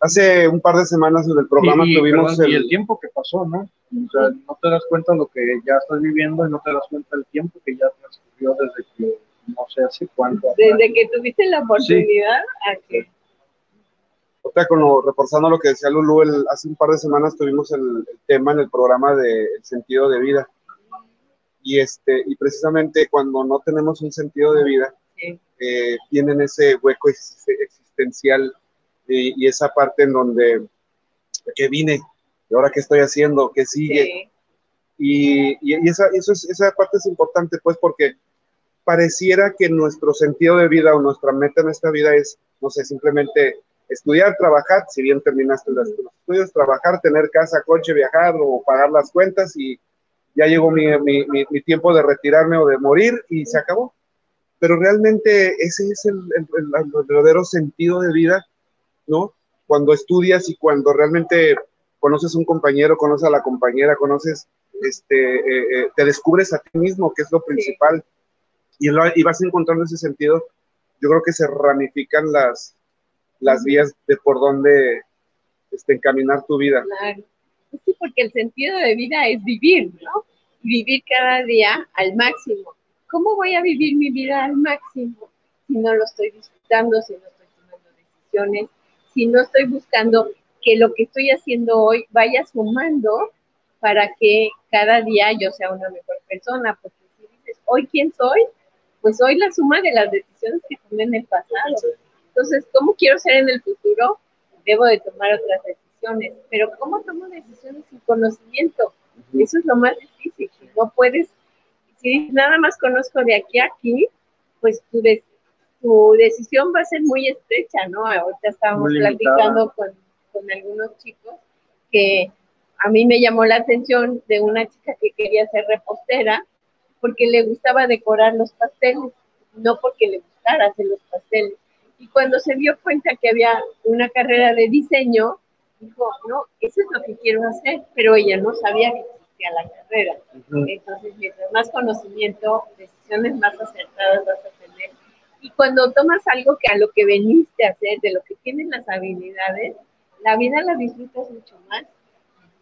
Hace un par de semanas en el programa tuvimos perdón, y el, el tiempo que pasó, ¿no? O sea, no te das cuenta de lo que ya estás viviendo y no te das cuenta del tiempo que ya transcurrió desde que no sé hace cuánto. atrás. Desde que tuviste la oportunidad a que Otra con lo, reforzando lo que decía Lulu, el- hace un par de semanas tuvimos el, el tema en el programa de el sentido de vida. Y este, y precisamente cuando no tenemos un sentido de vida, Sí. eh, tienen ese hueco ex- existencial y, y esa parte en donde ¿qué vine? ¿Y ahora qué estoy haciendo? ¿Qué sigue? sí, Y, y- esa, eso es, esa parte es importante, pues, porque pareciera que nuestro sentido de vida o nuestra meta en esta vida es, no sé, simplemente estudiar, trabajar, si bien terminaste los estudios, trabajar, tener casa, coche, viajar o pagar las cuentas y ya llegó mi, mi- mi- mi tiempo de retirarme o de morir y se acabó. Pero realmente ese es el, el- el- el verdadero sentido de vida, ¿no? Cuando estudias y cuando realmente conoces un compañero, conoces a la compañera, conoces, este, eh, eh, te descubres a ti mismo, que es lo principal, y, lo- y vas encontrando ese sentido, yo creo que se ramifican las, las vías de por dónde este, encaminar tu vida. claro. Sí, porque el sentido de vida es vivir, ¿no? Vivir cada día al máximo. ¿Cómo voy a vivir mi vida al máximo si no lo estoy disfrutando, si no estoy tomando decisiones, si no estoy buscando que lo que estoy haciendo hoy vaya sumando para que cada día yo sea una mejor persona? Porque si dices, hoy quién soy, pues soy la suma de las decisiones que tomé en el pasado. Entonces, ¿cómo quiero ser en el futuro? Debo de tomar otras decisiones. Pero ¿cómo tomo decisiones sin conocimiento? Eso es lo más difícil. No puedes, si nada más conozco de aquí a aquí, pues tu, de- tu decisión va a ser muy estrecha, ¿no? Ahorita estábamos platicando con, con algunos chicos que a mí me llamó la atención de una chica que quería ser repostera porque le gustaba decorar los pasteles, no porque le gustara hacer los pasteles. Y cuando se dio cuenta que había una carrera de diseño, dijo, no, eso es lo que quiero hacer, pero ella no sabía que existía la carrera. Entonces, mientras más conocimiento, decisiones más acertadas vas a. Y cuando tomas algo que a lo que veniste a hacer, de lo que tienes las habilidades, la vida la disfrutas mucho más.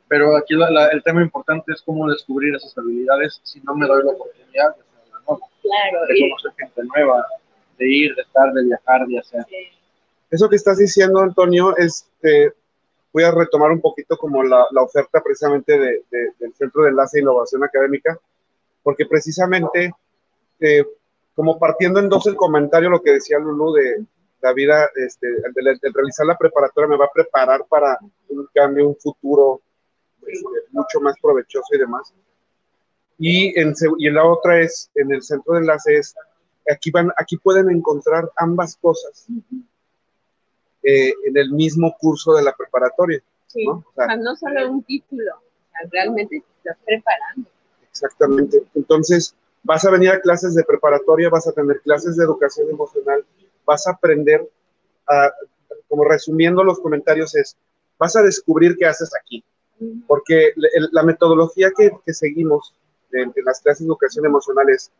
Pero aquí el tema importante es cómo descubrir esas habilidades si no me doy la oportunidad de Claro. De conocer gente nueva, de ir, de estar, de viajar, de hacer. Eso que estás diciendo, Antonio, es, eh, voy a retomar un poquito como la, la oferta precisamente de, del Centro de Enlace e Innovación Académica, porque precisamente, eh, como partiendo en dos el comentario, lo que decía Lulu de la vida, este, el, realizar la preparatoria me va a preparar para un cambio, un futuro este, mucho más provechoso y demás. Y en, y en la otra es, en el centro de enlaces, aquí, van, aquí pueden encontrar ambas cosas eh, en el mismo curso de la preparatoria. Sí, ¿no? O sea, no solo un título, realmente te estás preparando. Exactamente. Entonces, vas a venir a clases de preparatoria, vas a tener clases de educación emocional, vas a aprender, a, como resumiendo los comentarios, es, vas a descubrir qué haces aquí. Porque la metodología que, que seguimos en, las clases de educación emocional es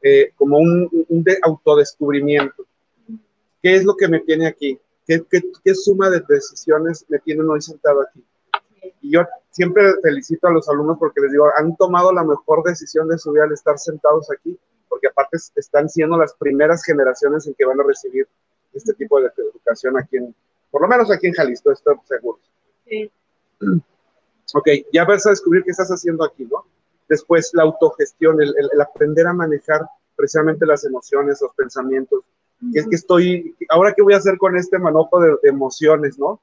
eh, como un, un de autodescubrimiento. ¿Qué es lo que me tiene aquí? ¿Qué, qué, qué suma de decisiones me tiene hoy sentado aquí? Y yo siempre felicito a los alumnos porque les digo, han tomado la mejor decisión de su vida al estar sentados aquí, porque aparte están siendo las primeras generaciones en que van a recibir este tipo de educación aquí en, por lo menos aquí en Jalisco, estoy seguro. Sí. Ok, ya vas a descubrir qué estás haciendo aquí, ¿no? Después la autogestión, el, aprender a manejar precisamente las emociones, los pensamientos. que es que estoy, ahora qué voy a hacer con este manojo de, emociones, ¿no?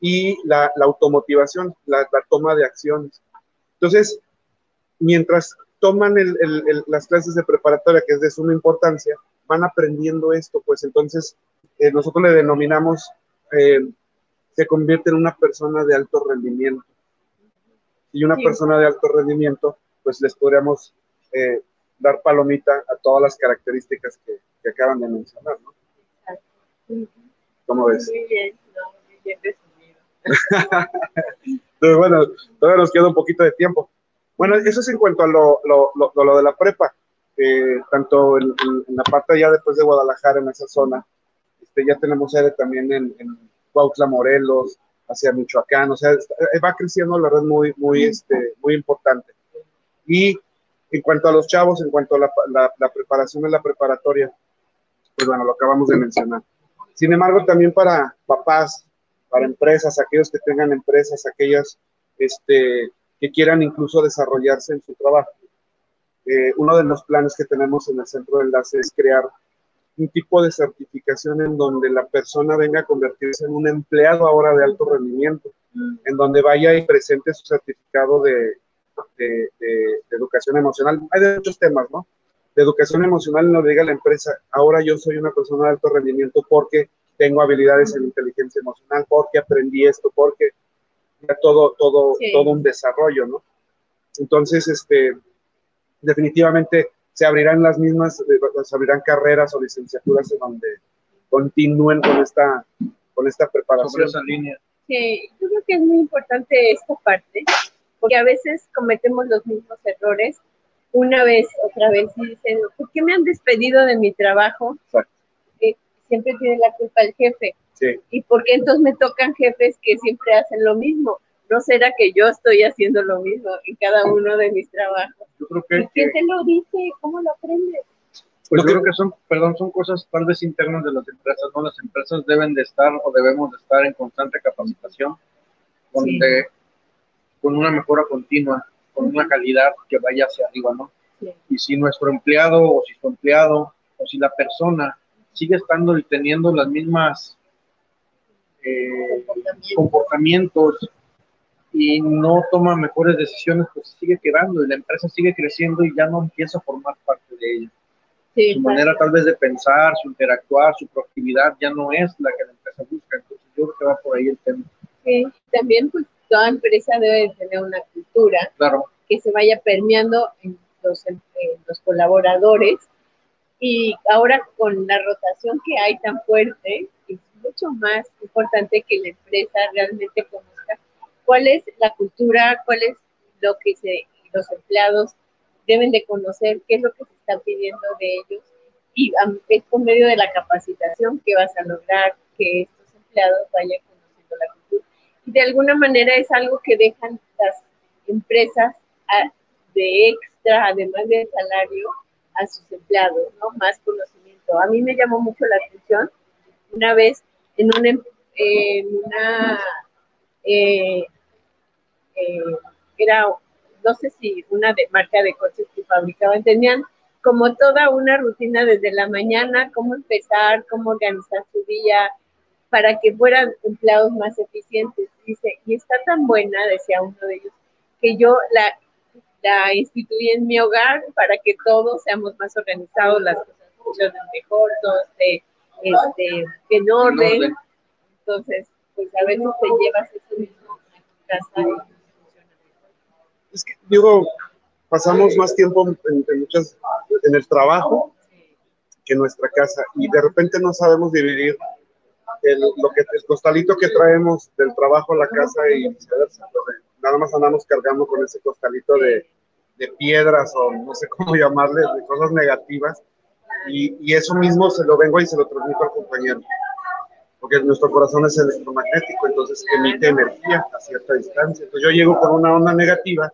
Y la, automotivación, la, toma de acciones. Entonces, mientras toman las clases de preparatoria, que es de suma importancia, van aprendiendo esto, pues entonces eh, nosotros le denominamos, eh, se convierte en una persona de alto rendimiento. Y una persona de alto rendimiento pues les podríamos eh, dar palomita a todas las características que, acaban de mencionar, ¿no? ¿Cómo ves? Muy bien, no, muy bien resumido. Entonces, bueno, todavía nos queda un poquito de tiempo. Bueno, eso es en cuanto a lo, lo, lo, de la prepa. Eh, tanto en, la parte allá después de Guadalajara, en esa zona, este, ya tenemos sede también en, en Cuautla, Morelos, hacia Michoacán, o sea, va creciendo la red muy, muy, este, muy importante. Y en cuanto a los chavos, en cuanto a la, la, preparación de la preparatoria, pues bueno, lo acabamos de mencionar. Sin embargo, también para papás, para empresas, aquellos que tengan empresas, aquellas este, que quieran incluso desarrollarse en su trabajo. Eh, uno de los planes que tenemos en el centro de enlace es crear un tipo de certificación en donde la persona venga a convertirse en un empleado ahora de alto rendimiento, en donde vaya y presente su certificado de, de, educación emocional. Hay de muchos temas, ¿no? De educación emocional no diga la empresa, ahora yo soy una persona de alto rendimiento porque tengo habilidades en inteligencia emocional, porque aprendí esto, porque ya todo, todo, todo un desarrollo, ¿no? Entonces, este, definitivamente se abrirán las mismas, eh, se abrirán carreras o licenciaturas en donde continúen con esta, con esta preparación. Esa línea. Sí, yo creo que es muy importante esta parte, porque a veces cometemos los mismos errores una vez, otra vez, y dicen, ¿por qué me han despedido de mi trabajo? Eh, siempre tiene la culpa el jefe. Sí. ¿Y por qué entonces me tocan jefes que siempre hacen lo mismo? ¿No será que yo estoy haciendo lo mismo en cada uno de mis trabajos? Yo creo que, ¿Y quién te lo dice? ¿Cómo lo aprendes? Pues yo creo que son, perdón, son cosas tal vez internas de las empresas, ¿no? Las empresas deben de estar o debemos de estar en constante capacitación, donde con una mejora continua, con una calidad que vaya hacia arriba, ¿no? Y si nuestro empleado o si su empleado o si la persona sigue estando y teniendo las mismas eh, comportamientos y no toma mejores decisiones, pues sigue quedando y la empresa sigue creciendo y ya no empieza a formar parte de ella. su manera tal vez de pensar, su interactuar, su proactividad ya no es la que la empresa busca. Entonces yo creo que va por ahí el tema. Sí, también pues toda empresa debe tener una cultura claro. que se vaya permeando en los, eh, los colaboradores. Y ahora con la rotación que hay tan fuerte, es mucho más importante que la empresa realmente conozca cuál es la cultura, cuál es lo que se, los empleados deben de conocer, qué es lo que se está pidiendo de ellos. Y es por medio de la capacitación que vas a lograr que estos empleados vayan conociendo la cultura. Y de alguna manera es algo que dejan las empresas de extra, además del salario, a sus empleados, ¿no? Más conocimiento. A mí me llamó mucho la atención una vez en una, en una eh, eh, era, no sé si una de marca de coches que fabricaban, tenían como toda una rutina desde la mañana, cómo empezar, cómo organizar su día, para que fueran empleados más eficientes. Dice, y está tan buena, decía uno de ellos, que yo la, la instituí en mi hogar para que todos seamos más organizados, las cosas funcionen mejor, todo esté este, en orden. Entonces, pues a veces te llevas eso mismo a tu casa y funciona mejor. Es que, digo, pasamos más tiempo en, en, muchas, en el trabajo que en nuestra casa y de repente no sabemos dividir el, lo que, el costalito que traemos del trabajo a la casa y viceversa. Nada más andamos cargando con ese costalito de, de piedras o no sé cómo llamarle, de cosas negativas. Y, y, eso mismo se lo vengo y se lo transmito al compañero. Porque nuestro corazón es electromagnético, entonces emite energía a cierta distancia. Entonces yo llego con una onda negativa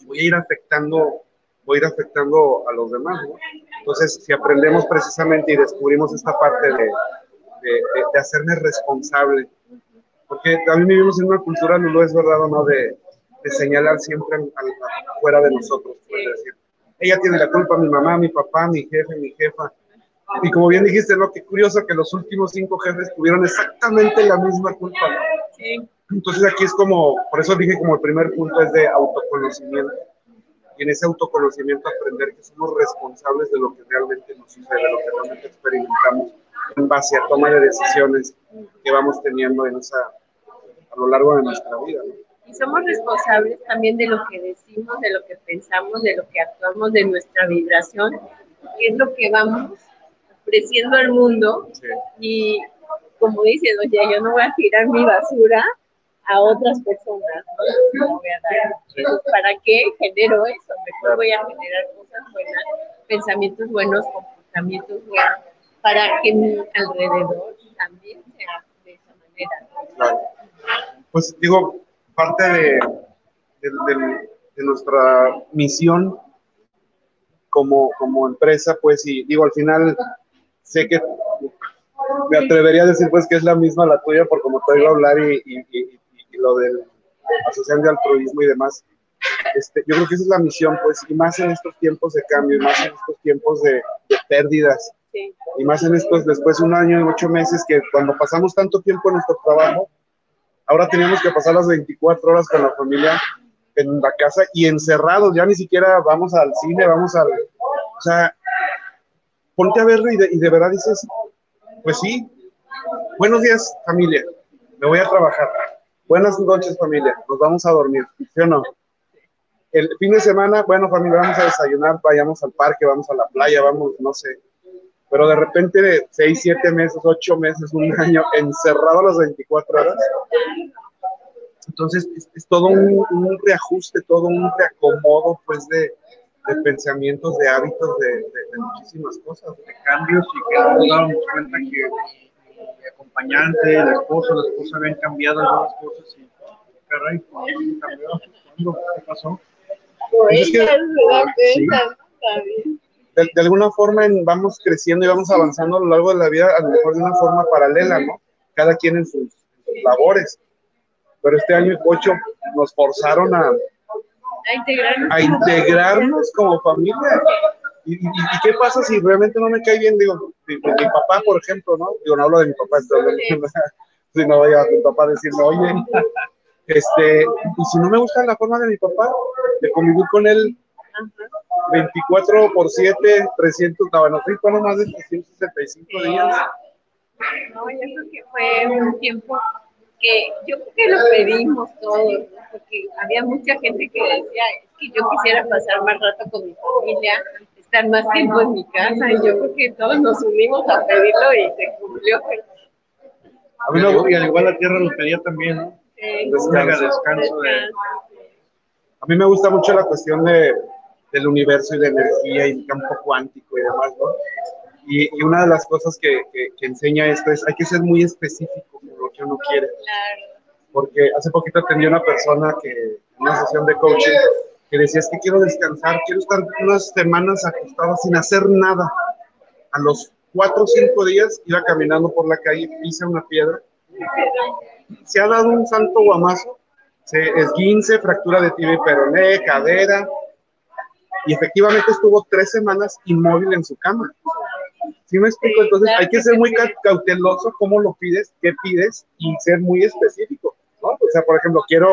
y voy a ir afectando, voy a ir afectando a los demás. ¿no? Entonces, si aprendemos precisamente y descubrimos esta parte de, de, de, de hacerme responsable, porque también vivimos en una cultura, no es verdad o no, de, de señalar siempre al, al, fuera de nosotros, puede decir. Ella tiene la culpa, mi mamá, mi papá, mi jefe, mi jefa. Y como bien dijiste, ¿no? Qué curioso que los últimos cinco jefes tuvieron exactamente la misma culpa. ¿no? Entonces aquí es como, por eso dije como el primer punto es de autoconocimiento. Y en ese autoconocimiento aprender que somos responsables de lo que realmente nos sucede, de lo que realmente experimentamos en base a toma de decisiones que vamos teniendo en esa, a lo largo de nuestra vida. ¿no? Y somos responsables también de lo que decimos, de lo que pensamos, de lo que actuamos, de nuestra vibración, que es lo que vamos ofreciendo al mundo. Sí. Y como dices, oye, yo no voy a tirar mi basura a otras personas, ¿no? No voy a dar. Entonces, ¿para qué genero eso? Mejor voy a generar cosas buenas, pensamientos buenos, comportamientos buenos, para que mi alrededor también sea de esa manera. Claro. Pues digo, parte de, de, de, de, nuestra misión como, como empresa, pues, y digo, al final sé que me atrevería a decir, pues, que es la misma la tuya, por como te oigo hablar y, y, y, y lo del asociación de altruismo y demás. Este, yo creo que esa es la misión, pues, y más en estos tiempos de cambio, y más en estos tiempos de, de pérdidas, Sí. y más en estos, después de un año y ocho meses, que cuando pasamos tanto tiempo en nuestro trabajo, ahora teníamos que pasar las 24 horas con la familia en la casa y encerrados, ya ni siquiera vamos al cine, vamos al... O sea, ponte a verlo y de, y de verdad dices, pues sí, buenos días familia, me voy a trabajar. Buenas noches familia, nos vamos a dormir, ¿sí o no? El fin de semana, bueno familia, vamos a desayunar, vayamos al parque, vamos a la playa, vamos, no sé. Pero de repente de 6, 7 meses, 8 meses, un año, encerrado a las 24 horas, entonces es, es todo un, un, reajuste, todo un reacomodo pues de, de pensamientos, de hábitos, de, de, de, muchísimas cosas. De cambios y que nos dábamos cuenta que mi acompañante, la esposa, la esposa habían cambiado algunas cosas y caray. ¿Cuándo? ¿Qué pasó? Pues es que, sí. De, de, alguna forma en, vamos creciendo y vamos avanzando a lo largo de la vida, a lo mejor de una forma paralela, ¿no? Cada quien en sus, labores pero este año ocho nos forzaron a, a, integrarnos, a integrarnos como familia. ¿Y, y, ¿Y, qué pasa si realmente no me cae bien? Digo, mi, mi papá, por ejemplo, ¿no? Digo, no hablo de mi papá, si no vaya a mi papá a decirme, oye, este, y si no me gusta la forma de mi papá, de convivir con él 24 por 7, 300, no, bueno, sí, fueron más de 365 días. No, yo creo que fue un tiempo que yo creo que lo pedimos todos, porque había mucha gente que decía, es que yo quisiera pasar más rato con mi familia, estar más tiempo en mi casa, y yo creo que todos nos unimos a pedirlo y se cumplió. A mí lo, y al igual la tierra lo pedía también, ¿no? Sí, Descanso. descanso de- A mí me gusta mucho la cuestión de, del universo y de energía y campo cuántico y demás, ¿no? Y, y una de las cosas que, que- que enseña esto es hay que ser muy específico con lo que uno quiere. Porque hace poquito atendí a una persona que, en una sesión de coaching, que decía, es que quiero descansar, quiero estar unas semanas acostada sin hacer nada. A los cuatro o cinco días iba caminando por la calle, pisa una piedra, se ha dado un santo guamazo, se esguince, fractura de tibia y peroné, cadera, y efectivamente estuvo tres semanas inmóvil en su cama. ¿Sí me explico? Entonces hay que ser muy ca- cauteloso cómo lo pides, qué pides y ser muy específico, ¿no? O sea, por ejemplo, quiero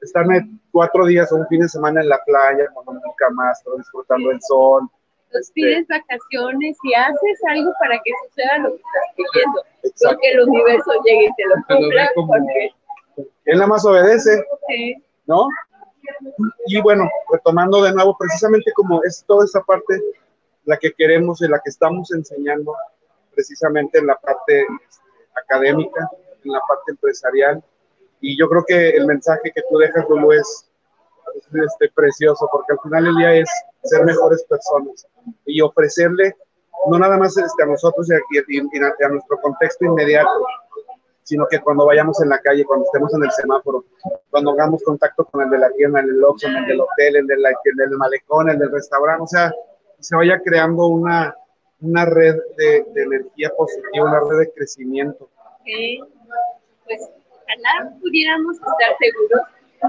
estarme cuatro días o un fin de semana en la playa con un camastro, disfrutando del sol. Entonces pides vacaciones y haces algo para que suceda lo que estás pidiendo. No Exacto. que el universo llegue y te lo cumpla, porque Él nada más obedece, sí, ¿no? Y bueno, retomando de nuevo, precisamente como es toda esa parte la que queremos y la que estamos enseñando, precisamente en la parte este, académica, en la parte empresarial. Y yo creo que el mensaje que tú dejas, Lulu, es, es, este, precioso, porque al final del día es ser mejores personas y ofrecerle, no nada más este, a nosotros y a, y- y a nuestro contexto inmediato, sino que cuando vayamos en la calle, cuando estemos en el semáforo, cuando hagamos contacto con el de la tienda, el del Oxxo, el del hotel, el, de la- el del malecón, el del restaurante, o sea, se vaya creando una, una red de, de energía positiva, una red de crecimiento. que, pues ojalá pudiéramos estar seguros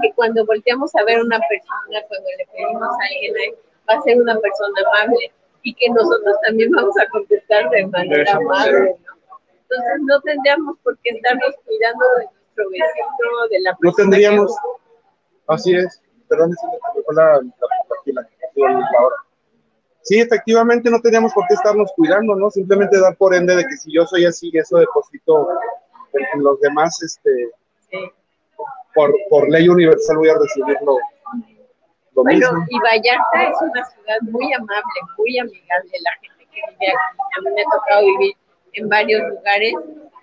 que cuando volteamos a ver a una persona, cuando le pedimos a alguien, va a ser una persona amable y que nosotros también vamos a contestar de manera amable. Entonces no tendríamos por qué estarnos cuidando de nuestro vecino, de la No tendríamos, así es, perdón, se me la, la, hora. Sí, efectivamente no teníamos por qué estarnos cuidando, ¿no? Simplemente dar por ende de que si yo soy así, eso deposito en, en los demás, este, por, por ley universal voy a recibir lo, lo Bueno, mismo. y Vallarta es una ciudad muy amable, muy amigable, la gente que vive aquí. A mí me ha tocado vivir en varios lugares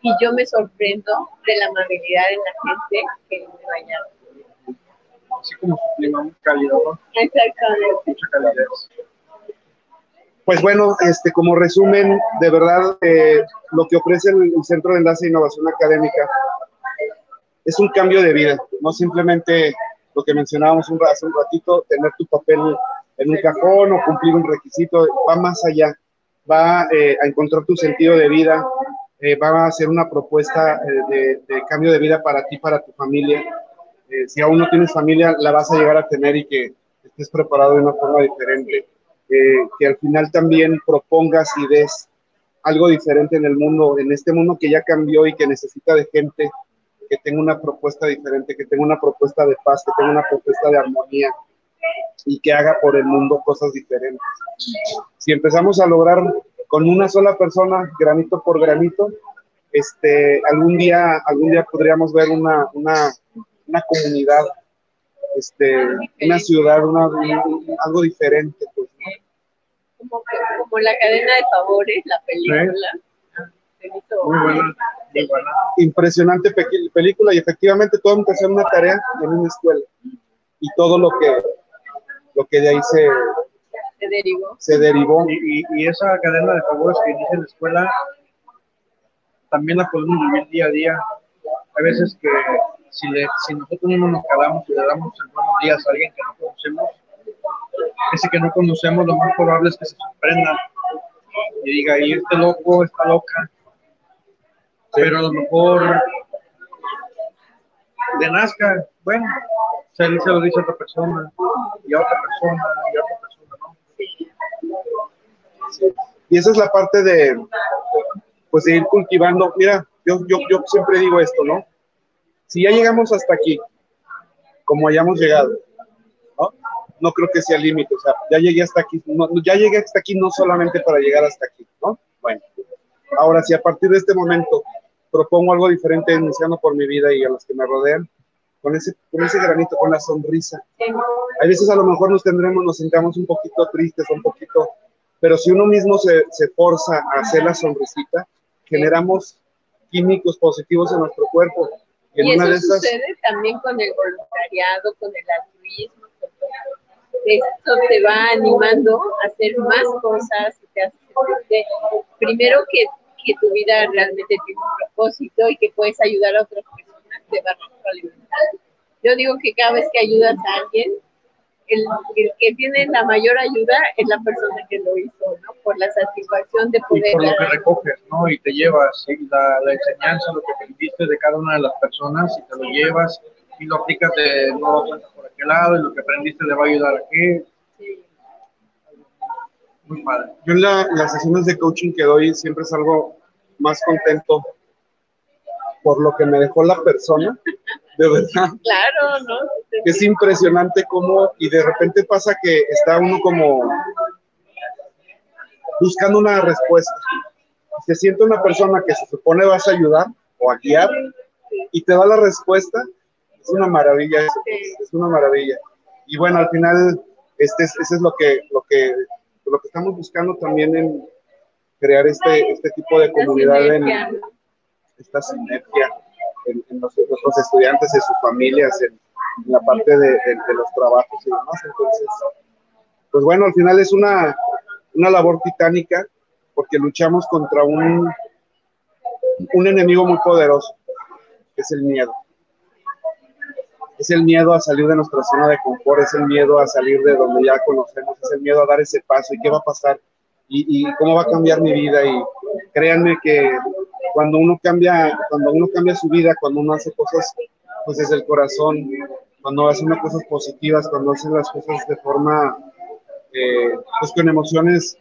y yo me sorprendo de la amabilidad de la gente que vive Vallarta. Así como su clima muy cálido, ¿no? Exactamente. Mucha calidez. Pues bueno, este, como resumen, de verdad, eh, lo que ofrece el, el Centro de Enlace e Innovación Académica es un cambio de vida, no simplemente lo que mencionábamos un, hace un ratito, tener tu papel en un cajón o cumplir un requisito, va más allá, va eh, a encontrar tu sentido de vida, eh, va a hacer una propuesta eh, de, de cambio de vida para ti, para tu familia. Si aún no tienes familia, la vas a llegar a tener y que estés preparado de una forma diferente. Que al final también propongas y des algo diferente en el mundo, en este mundo que ya cambió y que necesita de gente que tenga una propuesta diferente, que tenga una propuesta de paz, que tenga una propuesta de armonía y que haga por el mundo cosas diferentes. Si empezamos a lograr con una sola persona, granito por granito, este, algún día, algún día podríamos ver una, una, una comunidad, este, una ciudad, una, un- algo diferente. Pues, ¿no? Como, como la cadena de favores, la película. Hizo- Muy buena, muy buena. Impresionante pe- película y efectivamente todo empezó en una tarea en una escuela y todo lo que, lo que de ahí se, se derivó. se derivó. Y, y- y esa cadena de favores que inicia en la escuela también la podemos vivir día a día. Hay veces que si, le, si nosotros mismos nos calamos y le damos el buenos días a alguien que no conocemos, ese que no conocemos, lo más probable es que se sorprenda y diga, y este loco, está loca. Pero a lo mejor de nazca, bueno, él se lo dice a otra persona, y a otra persona, y a otra persona, ¿no? Y esa es la parte de, pues, de ir cultivando. Mira, yo, yo, yo siempre digo esto, ¿no? Si ya llegamos hasta aquí, como hayamos llegado, ¿no? No creo que sea límite, o sea, ya llegué hasta aquí, no, ya llegué hasta aquí no solamente para llegar hasta aquí, ¿no? Bueno, ahora si a partir de este momento propongo algo diferente iniciando por mi vida y a los que me rodean, con ese, con ese granito, con la sonrisa. Hay veces a lo mejor nos tendremos, nos sentamos un poquito tristes, un poquito, pero si uno mismo se, se forza a hacer la sonrisita, generamos químicos positivos en nuestro cuerpo. Y, en una de esas... sucede también con el voluntariado, con el altruismo. Esto te va animando a hacer más cosas y te hace primero que, que, tu vida realmente tiene un propósito y que puedes ayudar a otras personas, te va Yo digo que cada vez que ayudas a alguien, el, que tiene la mayor ayuda es la persona que lo hizo, ¿no? Por la satisfacción de poder. Y por lo que recoges, ¿no? Y te llevas la, la, enseñanza, lo que aprendiste de cada una de las personas y te lo llevas y lo aplicas de nuevo por aquel lado y lo que aprendiste le va a ayudar a aquel. Sí. Muy padre. Yo en la, las sesiones de coaching que doy siempre salgo más contento por lo que me dejó la persona, de verdad. Claro, ¿no? Es impresionante cómo, y de repente pasa que está uno como buscando una respuesta. Se siente una persona que se supone vas a ayudar o a guiar y te da la respuesta. Es una maravilla eso, es una maravilla. Y bueno, al final, este es, ese es lo que, lo que, lo que estamos buscando también en crear este, este tipo de comunidad en, esta sinergia en, los, nuestros estudiantes, en sus familias, en, la parte de, los trabajos y demás. Entonces, pues bueno, al final es una, una labor titánica porque luchamos contra un, un enemigo muy poderoso, que es el miedo. Es el miedo a salir de nuestra zona de confort, es el miedo a salir de donde ya conocemos, es el miedo a dar ese paso y qué va a pasar y, y cómo va a cambiar mi vida. Y créanme que cuando uno cambia, cuando uno cambia su vida, cuando uno hace cosas pues desde el corazón, cuando hace unas cosas positivas, cuando hace las cosas de forma, eh, pues con emociones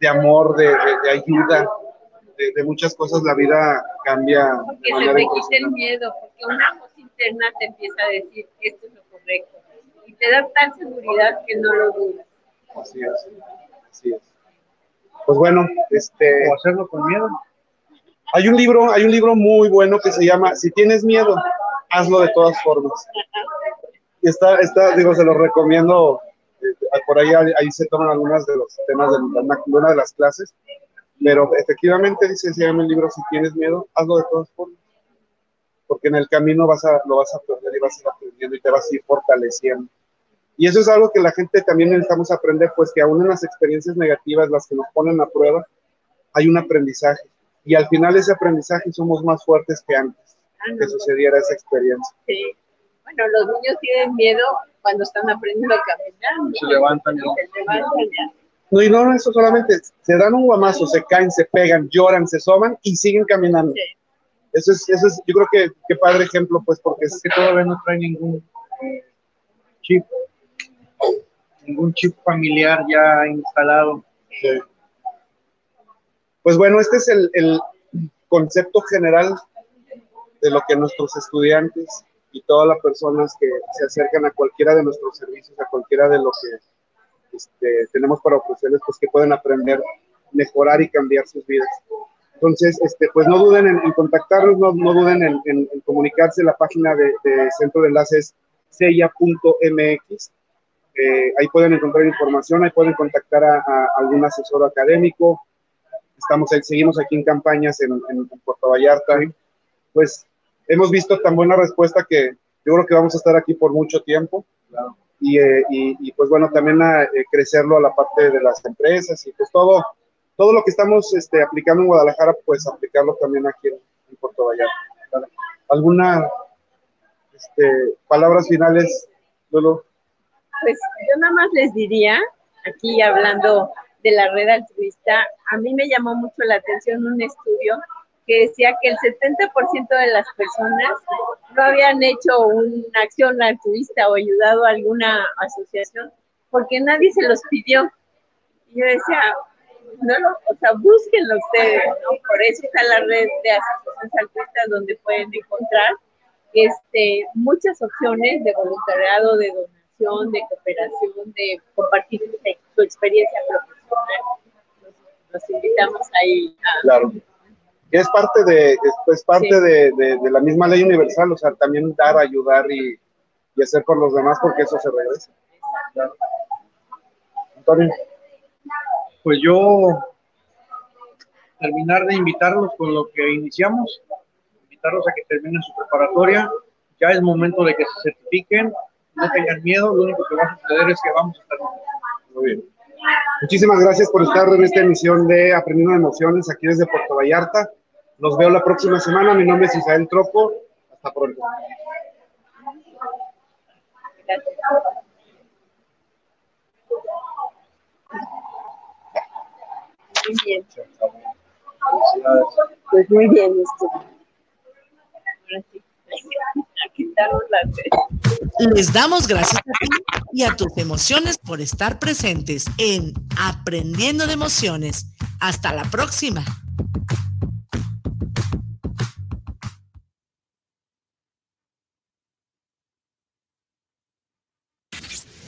de amor, de, de, ayuda, de, de, muchas cosas, la vida cambia. Que se te quite el miedo, porque una voz interna te empieza a decir esto es lo correcto y te da tal seguridad que no lo dudas. Así es, así es. Pues bueno, este. O hacerlo con miedo. Hay un libro, hay un libro muy bueno que se llama Si tienes miedo, hazlo de todas formas. Está, está, digo, se lo recomiendo. Eh, por ahí, ahí se toman algunas de los temas de, una de las clases. Pero efectivamente dice, se llama el libro Si tienes miedo, hazlo de todas formas. Porque en el camino vas a, lo vas a aprender y vas a ir aprendiendo y te vas a ir fortaleciendo. Y eso es algo que la gente también necesitamos aprender, pues que aún en las experiencias negativas, las que nos ponen a prueba, hay un aprendizaje y al final ese aprendizaje somos más fuertes que antes ah, que sucediera esa experiencia. Sí. Bueno, los niños tienen miedo cuando están aprendiendo a caminar. Se levantan. ¿no? Se levantan ya. No, y no eso solamente, se dan un guamazo, se caen, se pegan, lloran, se soman y siguen caminando. Sí. Eso es, eso es, yo creo que qué padre ejemplo, pues, porque es que todavía no trae ningún chip, ningún chip familiar ya instalado. Sí. Pues bueno, este es el, el, concepto general de lo que nuestros estudiantes y todas las personas que se acercan a cualquiera de nuestros servicios, a cualquiera de lo que este, tenemos para ofrecerles, pues que pueden aprender, mejorar y cambiar sus vidas. Entonces, este, pues no duden en, contactarnos, no, no duden en, en, en, comunicarse. La página de, Centro de Enlaces sella.mx. Eh, ahí pueden encontrar información, ahí pueden contactar a algún asesor académico, estamos, seguimos aquí en campañas en, en, Puerto Vallarta, pues hemos visto tan buena respuesta que yo creo que vamos a estar aquí por mucho tiempo. Claro. Y, eh, y, y, pues bueno, también a eh, crecerlo a la parte de las empresas y pues todo, todo lo que estamos este, aplicando en Guadalajara, pues aplicarlo también aquí en, en Puerto Vallarta. ¿Alguna este, palabras finales, Lolo? Pues yo nada más les diría, aquí hablando de la red altruista, a mí me llamó mucho la atención un estudio que decía que el 70% de las personas no habían hecho una acción altruista o ayudado a alguna asociación porque nadie se los pidió. Y yo decía, no lo, o sea, búsquenlo ustedes, ¿no? Por eso está la red de asociaciones altruistas donde pueden encontrar este, muchas opciones de voluntariado, de donación, de cooperación, de compartir su experiencia profesional los invitamos ahí a, claro. que es parte de, es parte de, de, la misma ley universal, o sea, también dar, ayudar y, y hacer por los demás porque eso se regresa. Antonio. Pues yo terminar de invitarlos con lo que iniciamos, invitarlos a que terminen su preparatoria. Ya es momento de que se certifiquen, no tengan miedo, lo único que va a suceder es que vamos a estar muy bien. Muchísimas gracias por estar en esta emisión de Aprendiendo Emociones aquí desde Puerto Vallarta. Los veo la próxima semana. Mi nombre es Isabel Tropo. Hasta pronto. Muy bien. Pues muy bien, esto. Les damos gracias a ti y a tus emociones por estar presentes en Aprendiendo de Emociones. Hasta la próxima.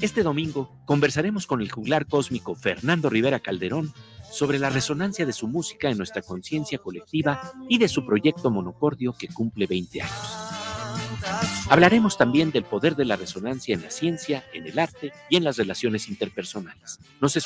Este domingo conversaremos con el juglar cósmico Fernando Rivera Calderón sobre la resonancia de su música en nuestra conciencia colectiva y de su proyecto Monocordio que cumple 20 años. Hablaremos también del poder de la resonancia en la ciencia, en el arte y en las relaciones interpersonales. Nos